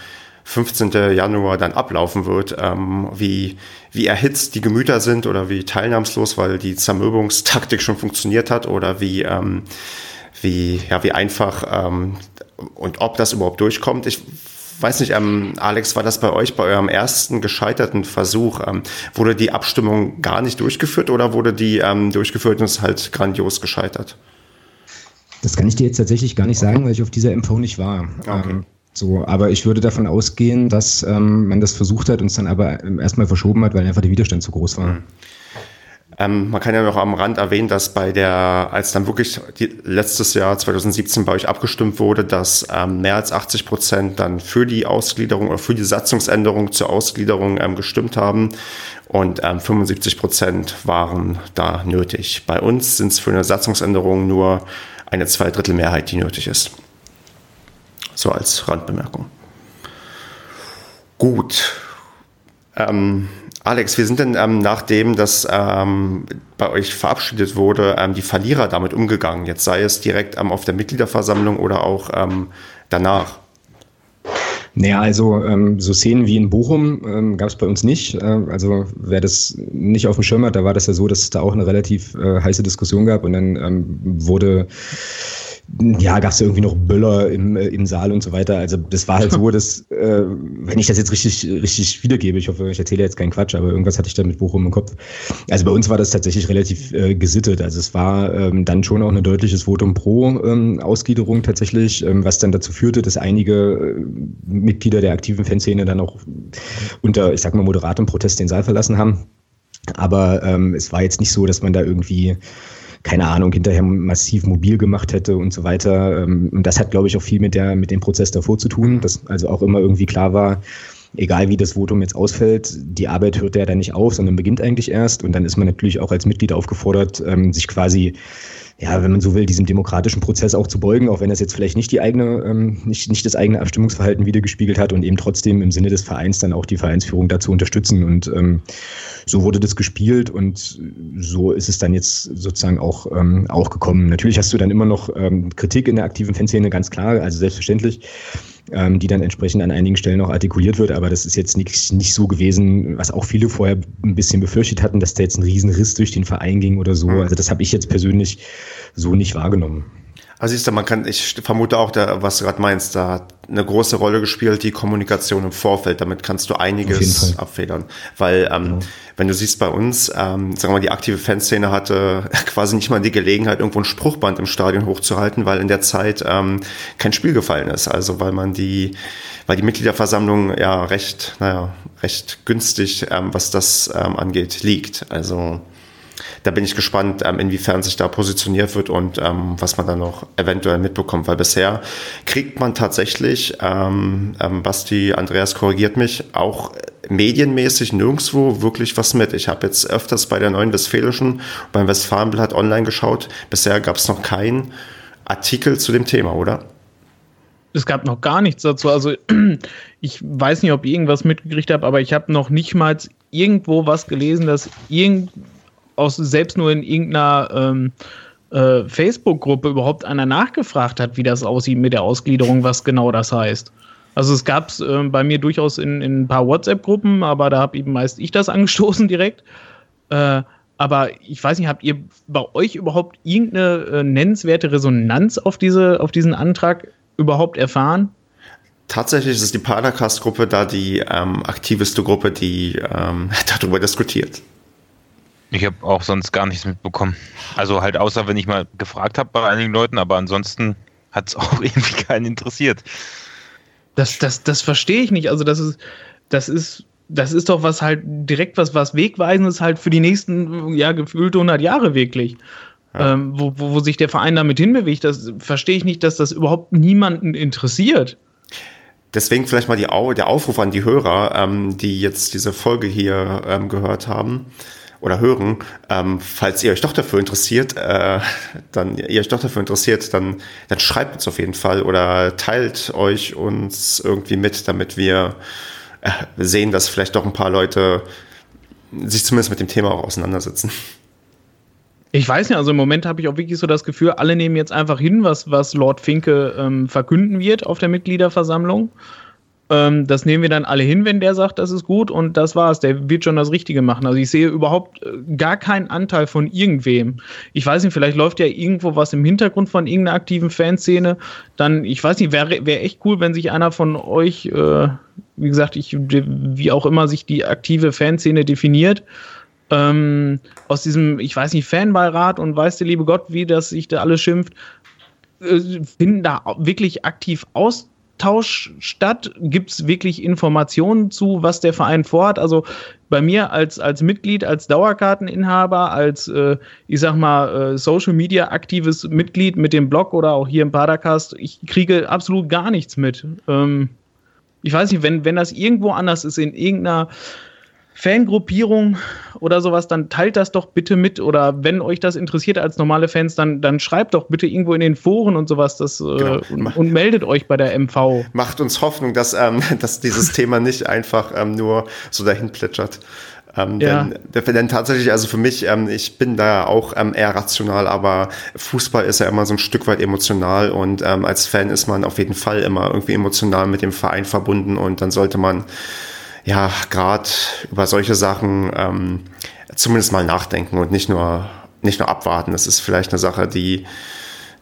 15. Januar dann ablaufen wird, ähm, wie, wie erhitzt die Gemüter sind oder wie teilnahmslos, weil die Zermürbungstaktik schon funktioniert hat oder wie ähm, wie, ja, wie einfach ähm, und ob das überhaupt durchkommt. Ich weiß nicht, ähm, Alex, war das bei euch bei eurem ersten gescheiterten Versuch? Ähm, wurde die Abstimmung gar nicht durchgeführt oder wurde die ähm, durchgeführt und ist halt grandios gescheitert? Das kann ich dir jetzt tatsächlich gar nicht sagen, weil ich auf dieser MV nicht war. Okay. Ähm, so, aber ich würde davon ausgehen, dass ähm, man das versucht hat und es dann aber erstmal verschoben hat, weil einfach der Widerstand zu groß war. Mhm. Ähm, man kann ja noch am Rand erwähnen, dass bei der, als dann wirklich die, letztes Jahr 2017 bei euch abgestimmt wurde, dass ähm, mehr als 80 Prozent dann für die Ausgliederung oder für die Satzungsänderung zur Ausgliederung ähm, gestimmt haben und ähm, 75 Prozent waren da nötig. Bei uns sind es für eine Satzungsänderung nur eine Zweidrittelmehrheit, die nötig ist. So als Randbemerkung. Gut. Ähm, Alex, wie sind denn ähm, nachdem das ähm, bei euch verabschiedet wurde, ähm, die Verlierer damit umgegangen? Jetzt sei es direkt ähm, auf der Mitgliederversammlung oder auch ähm, danach? Naja, also ähm, so Szenen wie in Bochum ähm, gab es bei uns nicht. Äh, also wer das nicht auf dem Schirm hat, da war das ja so, dass es da auch eine relativ äh, heiße Diskussion gab und dann ähm, wurde ja, gab es ja irgendwie noch Böller im, äh, im Saal und so weiter. Also das war halt so, dass, äh, wenn ich das jetzt richtig, richtig wiedergebe, ich hoffe, ich erzähle jetzt keinen Quatsch, aber irgendwas hatte ich da mit Bochum im Kopf. Also bei uns war das tatsächlich relativ äh, gesittet. Also es war ähm, dann schon auch ein deutliches Votum pro ähm, Ausgliederung tatsächlich, ähm, was dann dazu führte, dass einige äh, Mitglieder der aktiven Fanszene dann auch unter, ich sag mal, moderatem Protest den Saal verlassen haben. Aber ähm, es war jetzt nicht so, dass man da irgendwie keine Ahnung, hinterher massiv mobil gemacht hätte und so weiter. Ähm, und das hat, glaube ich, auch viel mit, der, mit dem Prozess davor zu tun, dass also auch immer irgendwie klar war, egal wie das Votum jetzt ausfällt, die Arbeit hört ja dann nicht auf, sondern beginnt eigentlich erst. Und dann ist man natürlich auch als Mitglied aufgefordert, ähm, sich quasi ja, wenn man so will, diesem demokratischen Prozess auch zu beugen, auch wenn das jetzt vielleicht nicht die eigene, ähm, nicht, nicht das eigene Abstimmungsverhalten wiedergespiegelt hat und eben trotzdem im Sinne des Vereins dann auch die Vereinsführung dazu unterstützen. Und ähm, so wurde das gespielt und so ist es dann jetzt sozusagen auch, ähm, auch gekommen. Natürlich hast du dann immer noch ähm, Kritik in der aktiven Fanszene, ganz klar, also selbstverständlich ähm, die dann entsprechend an einigen Stellen auch artikuliert wird. Aber das ist jetzt nicht, nicht so gewesen, was auch viele vorher ein bisschen befürchtet hatten, dass da jetzt ein Riesenriss durch den Verein ging oder so. Mhm. Also das habe ich jetzt persönlich so nicht wahrgenommen. Also siehst du, man kann, ich vermute auch, da, was du gerade meinst, da hat eine große Rolle gespielt, die Kommunikation im Vorfeld. Damit kannst du einiges abfedern. Weil, ähm, ja. wenn du siehst, bei uns, ähm, sagen wir mal, die aktive Fanszene hatte quasi nicht mal die Gelegenheit, irgendwo ein Spruchband im Stadion hochzuhalten, weil in der Zeit ähm, kein Spiel gefallen ist. Also weil man die, weil die Mitgliederversammlung ja recht, naja, recht günstig, ähm, was das ähm, angeht, liegt. Also da bin ich gespannt, ähm, inwiefern sich da positioniert wird und ähm, was man dann noch eventuell mitbekommt, weil bisher kriegt man tatsächlich, ähm, Basti, Andreas korrigiert mich, auch medienmäßig nirgendwo wirklich was mit. Ich habe jetzt öfters bei der Neuen Westfälischen, beim Westfalenblatt online geschaut. Bisher gab es noch keinen Artikel zu dem Thema, oder? Es gab noch gar nichts dazu. Also ich weiß nicht, ob ich irgendwas mitgekriegt habe, aber ich habe noch nicht mal irgendwo was gelesen, dass irgend aus, selbst nur in irgendeiner ähm, äh, Facebook-Gruppe überhaupt einer nachgefragt hat, wie das aussieht mit der Ausgliederung, was genau das heißt. Also es gab es äh, bei mir durchaus in, in ein paar WhatsApp-Gruppen, aber da habe eben meist ich das angestoßen direkt. Äh, aber ich weiß nicht, habt ihr bei euch überhaupt irgendeine äh, nennenswerte Resonanz auf, diese, auf diesen Antrag überhaupt erfahren? Tatsächlich ist die Paracast-Gruppe da die ähm, aktiveste Gruppe, die ähm, darüber diskutiert. Ich habe auch sonst gar nichts mitbekommen. Also halt außer wenn ich mal gefragt habe bei einigen Leuten, aber ansonsten hat es auch irgendwie keinen interessiert. Das, das, das verstehe ich nicht. Also das ist, das ist, das ist doch was halt direkt was, was Wegweisendes halt für die nächsten, ja, gefühlte 100 Jahre wirklich. Ja. Ähm, wo, wo, wo sich der Verein damit hinbewegt, das verstehe ich nicht, dass das überhaupt niemanden interessiert. Deswegen vielleicht mal die, der Aufruf an die Hörer, ähm, die jetzt diese Folge hier ähm, gehört haben oder hören. Ähm, falls ihr euch doch dafür interessiert, äh, dann ihr euch doch dafür interessiert, dann, dann schreibt uns auf jeden Fall oder teilt euch uns irgendwie mit, damit wir äh, sehen, dass vielleicht doch ein paar Leute sich zumindest mit dem Thema auch auseinandersetzen. Ich weiß nicht, also im Moment habe ich auch wirklich so das Gefühl, alle nehmen jetzt einfach hin, was, was Lord Finke ähm, verkünden wird auf der Mitgliederversammlung. Ähm, das nehmen wir dann alle hin, wenn der sagt, das ist gut und das war's. Der wird schon das Richtige machen. Also ich sehe überhaupt äh, gar keinen Anteil von irgendwem. Ich weiß nicht, vielleicht läuft ja irgendwo was im Hintergrund von irgendeiner aktiven Fanszene. Dann, ich weiß nicht, wäre wär echt cool, wenn sich einer von euch, äh, wie gesagt, ich, wie auch immer sich die aktive Fanszene definiert, ähm, aus diesem, ich weiß nicht, Fanbeirat und weiß der liebe Gott, wie das sich da alles schimpft, äh, finden da wirklich aktiv aus Austausch statt? Gibt es wirklich Informationen zu, was der Verein vorhat? Also bei mir als, als Mitglied, als Dauerkarteninhaber, als, äh, ich sag mal, äh, Social Media aktives Mitglied mit dem Blog oder auch hier im Padercast, ich kriege absolut gar nichts mit. Ähm, ich weiß nicht, wenn, wenn das irgendwo anders ist, in irgendeiner Fangruppierung oder sowas, dann teilt das doch bitte mit. Oder wenn euch das interessiert als normale Fans, dann, dann schreibt doch bitte irgendwo in den Foren und sowas das, äh, genau. und, und, meldet euch bei der MV. Macht uns Hoffnung, dass, ähm, dass dieses Thema nicht einfach ähm, nur so dahin plätschert. Ähm, ja. denn, denn tatsächlich, also für mich, ähm, ich bin da auch ähm, eher rational, aber Fußball ist ja immer so ein Stück weit emotional und ähm, als Fan ist man auf jeden Fall immer irgendwie emotional mit dem Verein verbunden und dann sollte man ja, gerade über solche Sachen ähm, zumindest mal nachdenken und nicht nur, nicht nur abwarten. Das ist vielleicht eine Sache, die,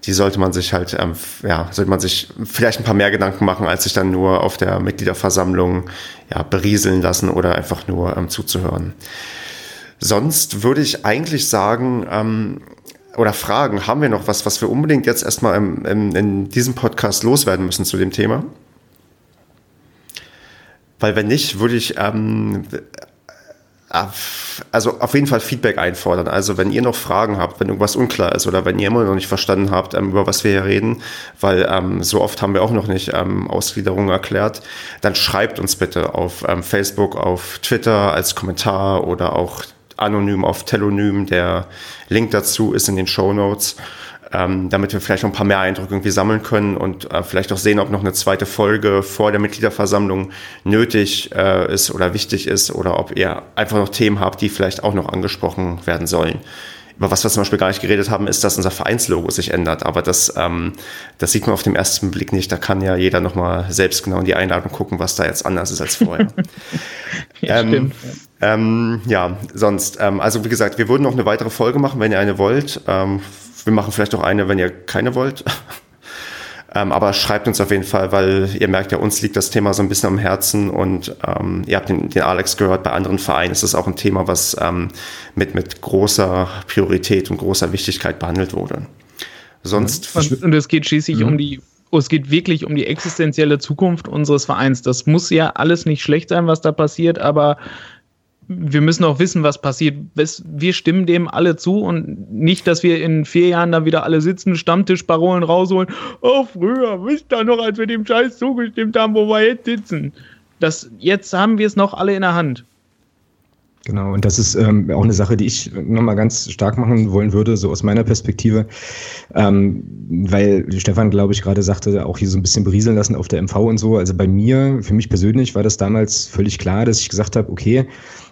die sollte man sich halt, ähm, ja, sollte man sich vielleicht ein paar mehr Gedanken machen, als sich dann nur auf der Mitgliederversammlung ja, berieseln lassen oder einfach nur ähm, zuzuhören. Sonst würde ich eigentlich sagen, ähm, oder fragen, haben wir noch was, was wir unbedingt jetzt erstmal im, im, in diesem Podcast loswerden müssen zu dem Thema? Weil wenn nicht, würde ich ähm, also auf jeden Fall Feedback einfordern. Also wenn ihr noch Fragen habt, wenn irgendwas unklar ist oder wenn ihr immer noch nicht verstanden habt, ähm, über was wir hier reden, weil ähm, so oft haben wir auch noch nicht ähm, Ausgliederungen erklärt, dann schreibt uns bitte auf ähm, Facebook, auf Twitter als Kommentar oder auch anonym auf Telonym. Der Link dazu ist in den Show Notes ähm, damit wir vielleicht noch ein paar mehr Eindrücke irgendwie sammeln können und äh, vielleicht auch sehen, ob noch eine zweite Folge vor der Mitgliederversammlung nötig äh, ist oder wichtig ist oder ob ihr einfach noch Themen habt, die vielleicht auch noch angesprochen werden sollen. Über was wir zum Beispiel gar nicht geredet haben, ist, dass unser Vereinslogo sich ändert. Aber das, ähm, das sieht man auf dem ersten Blick nicht. Da kann ja jeder nochmal selbst genau in die Einladung gucken, was da jetzt anders ist als vorher. ja, ähm, stimmt. Ähm, ja, sonst, ähm, also wie gesagt, wir würden noch eine weitere Folge machen, wenn ihr eine wollt. Ähm, wir machen vielleicht auch eine, wenn ihr keine wollt. ähm, aber schreibt uns auf jeden Fall, weil ihr merkt ja, uns liegt das Thema so ein bisschen am Herzen und ähm, ihr habt den, den, Alex gehört, bei anderen Vereinen ist es auch ein Thema, was ähm, mit, mit großer Priorität und großer Wichtigkeit behandelt wurde. Sonst. Und, und es geht schließlich mhm. um die es geht wirklich um die existenzielle Zukunft unseres Vereins. Das muss ja alles nicht schlecht sein, was da passiert, aber wir müssen auch wissen, was passiert. Wir stimmen dem alle zu und nicht, dass wir in vier Jahren da wieder alle sitzen, Stammtischparolen rausholen. Oh, früher, wisst ihr noch, als wir dem Scheiß zugestimmt haben, wo wir jetzt sitzen. Das, jetzt haben wir es noch alle in der Hand. Genau, und das ist ähm, auch eine Sache, die ich nochmal ganz stark machen wollen würde, so aus meiner Perspektive, ähm, weil Stefan, glaube ich, gerade sagte, auch hier so ein bisschen berieseln lassen auf der MV und so. Also bei mir, für mich persönlich war das damals völlig klar, dass ich gesagt habe, okay,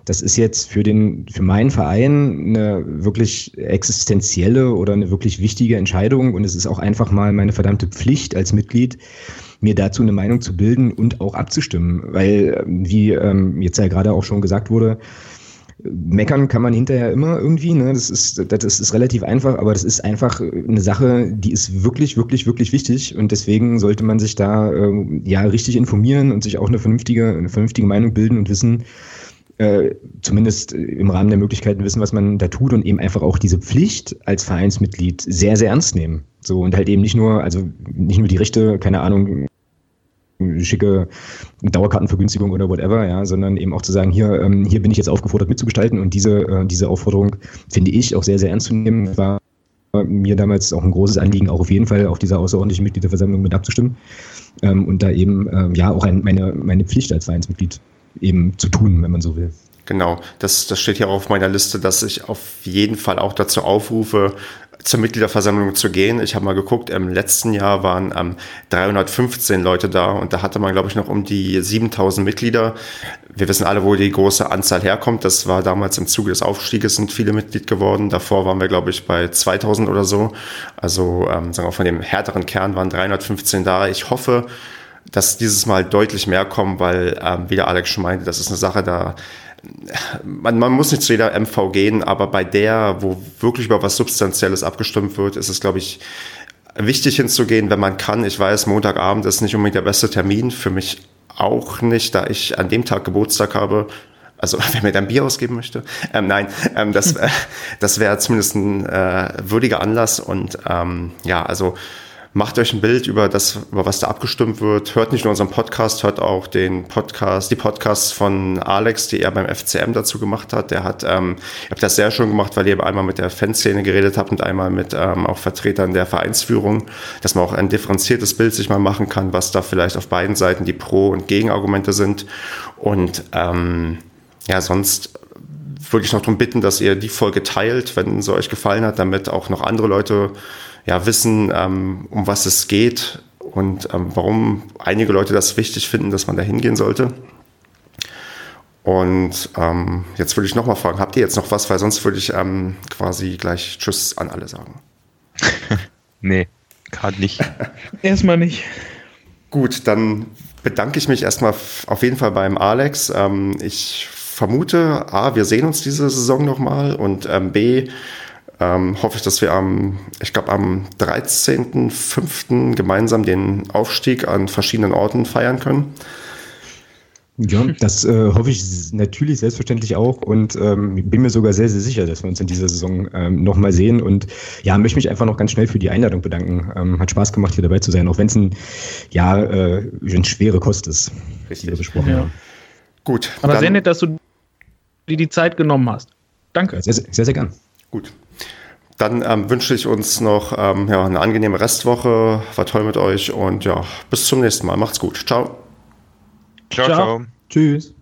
das ist jetzt für den, für meinen Verein eine wirklich existenzielle oder eine wirklich wichtige Entscheidung. Und es ist auch einfach mal meine verdammte Pflicht als Mitglied, mir dazu eine Meinung zu bilden und auch abzustimmen, weil, wie ähm, jetzt ja gerade auch schon gesagt wurde, Meckern kann man hinterher immer irgendwie, ne? Das ist, das ist relativ einfach, aber das ist einfach eine Sache, die ist wirklich, wirklich, wirklich wichtig und deswegen sollte man sich da äh, ja richtig informieren und sich auch eine vernünftige, eine vernünftige Meinung bilden und wissen, äh, zumindest im Rahmen der Möglichkeiten wissen, was man da tut und eben einfach auch diese Pflicht als Vereinsmitglied sehr, sehr ernst nehmen. So und halt eben nicht nur, also nicht nur die Rechte, keine Ahnung, schicke Dauerkartenvergünstigung oder whatever, ja, sondern eben auch zu sagen, hier, ähm, hier bin ich jetzt aufgefordert mitzugestalten und diese, äh, diese Aufforderung finde ich auch sehr, sehr ernst zu nehmen. War mir damals auch ein großes Anliegen, auch auf jeden Fall auf dieser außerordentlichen Mitgliederversammlung mit abzustimmen ähm, und da eben ähm, ja auch ein, meine, meine Pflicht als Vereinsmitglied eben zu tun, wenn man so will. Genau, das, das steht hier auf meiner Liste, dass ich auf jeden Fall auch dazu aufrufe, zur Mitgliederversammlung zu gehen. Ich habe mal geguckt, im letzten Jahr waren ähm, 315 Leute da und da hatte man, glaube ich, noch um die 7000 Mitglieder. Wir wissen alle, wo die große Anzahl herkommt. Das war damals im Zuge des Aufstieges sind viele Mitglied geworden. Davor waren wir, glaube ich, bei 2000 oder so. Also ähm, sagen wir von dem härteren Kern waren 315 da. Ich hoffe, dass dieses Mal deutlich mehr kommen, weil, ähm, wie der Alex schon meinte, das ist eine Sache, da man, man muss nicht zu jeder MV gehen, aber bei der, wo wirklich über was Substanzielles abgestimmt wird, ist es, glaube ich, wichtig hinzugehen, wenn man kann. Ich weiß, Montagabend ist nicht unbedingt der beste Termin, für mich auch nicht, da ich an dem Tag Geburtstag habe. Also, wer mir dann Bier ausgeben möchte. Ähm, nein, ähm, das, äh, das wäre zumindest ein äh, würdiger Anlass. Und ähm, ja, also Macht euch ein Bild über das, über was da abgestimmt wird. Hört nicht nur unseren Podcast, hört auch den Podcast, die Podcasts von Alex, die er beim FCM dazu gemacht hat. Der hat, ähm, ihr habt das sehr schön gemacht, weil ihr einmal mit der Fanszene geredet habt und einmal mit ähm, auch Vertretern der Vereinsführung, dass man auch ein differenziertes Bild sich mal machen kann, was da vielleicht auf beiden Seiten die Pro- und Gegenargumente sind. Und ähm, ja, sonst würde ich noch darum bitten, dass ihr die Folge teilt, wenn sie euch gefallen hat, damit auch noch andere Leute ja, wissen, ähm, um was es geht und ähm, warum einige Leute das wichtig finden, dass man da hingehen sollte. Und ähm, jetzt würde ich nochmal fragen, habt ihr jetzt noch was, weil sonst würde ich ähm, quasi gleich Tschüss an alle sagen. nee, gerade nicht. Erstmal nicht. Gut, dann bedanke ich mich erstmal auf jeden Fall beim Alex. Ähm, ich vermute, A, wir sehen uns diese Saison nochmal und ähm, B, ähm, hoffe ich, dass wir am, ich glaube, am 13.05. gemeinsam den Aufstieg an verschiedenen Orten feiern können. Ja, das äh, hoffe ich natürlich selbstverständlich auch und ähm, bin mir sogar sehr, sehr sicher, dass wir uns in dieser Saison ähm, nochmal sehen. Und ja, möchte mich einfach noch ganz schnell für die Einladung bedanken. Ähm, hat Spaß gemacht, hier dabei zu sein, auch wenn es ein ja äh, eine schwere Kost ist, Richtig. die wir besprochen Ja. haben. Gut. Aber dann- sehr nett, dass du dir die Zeit genommen hast. Danke. Sehr, sehr, sehr, sehr gern. Gut. Dann ähm, wünsche ich uns noch ähm, ja, eine angenehme Restwoche. War toll mit euch und ja, bis zum nächsten Mal. Macht's gut. Ciao. Ciao, Ciao. ciao. Tschüss.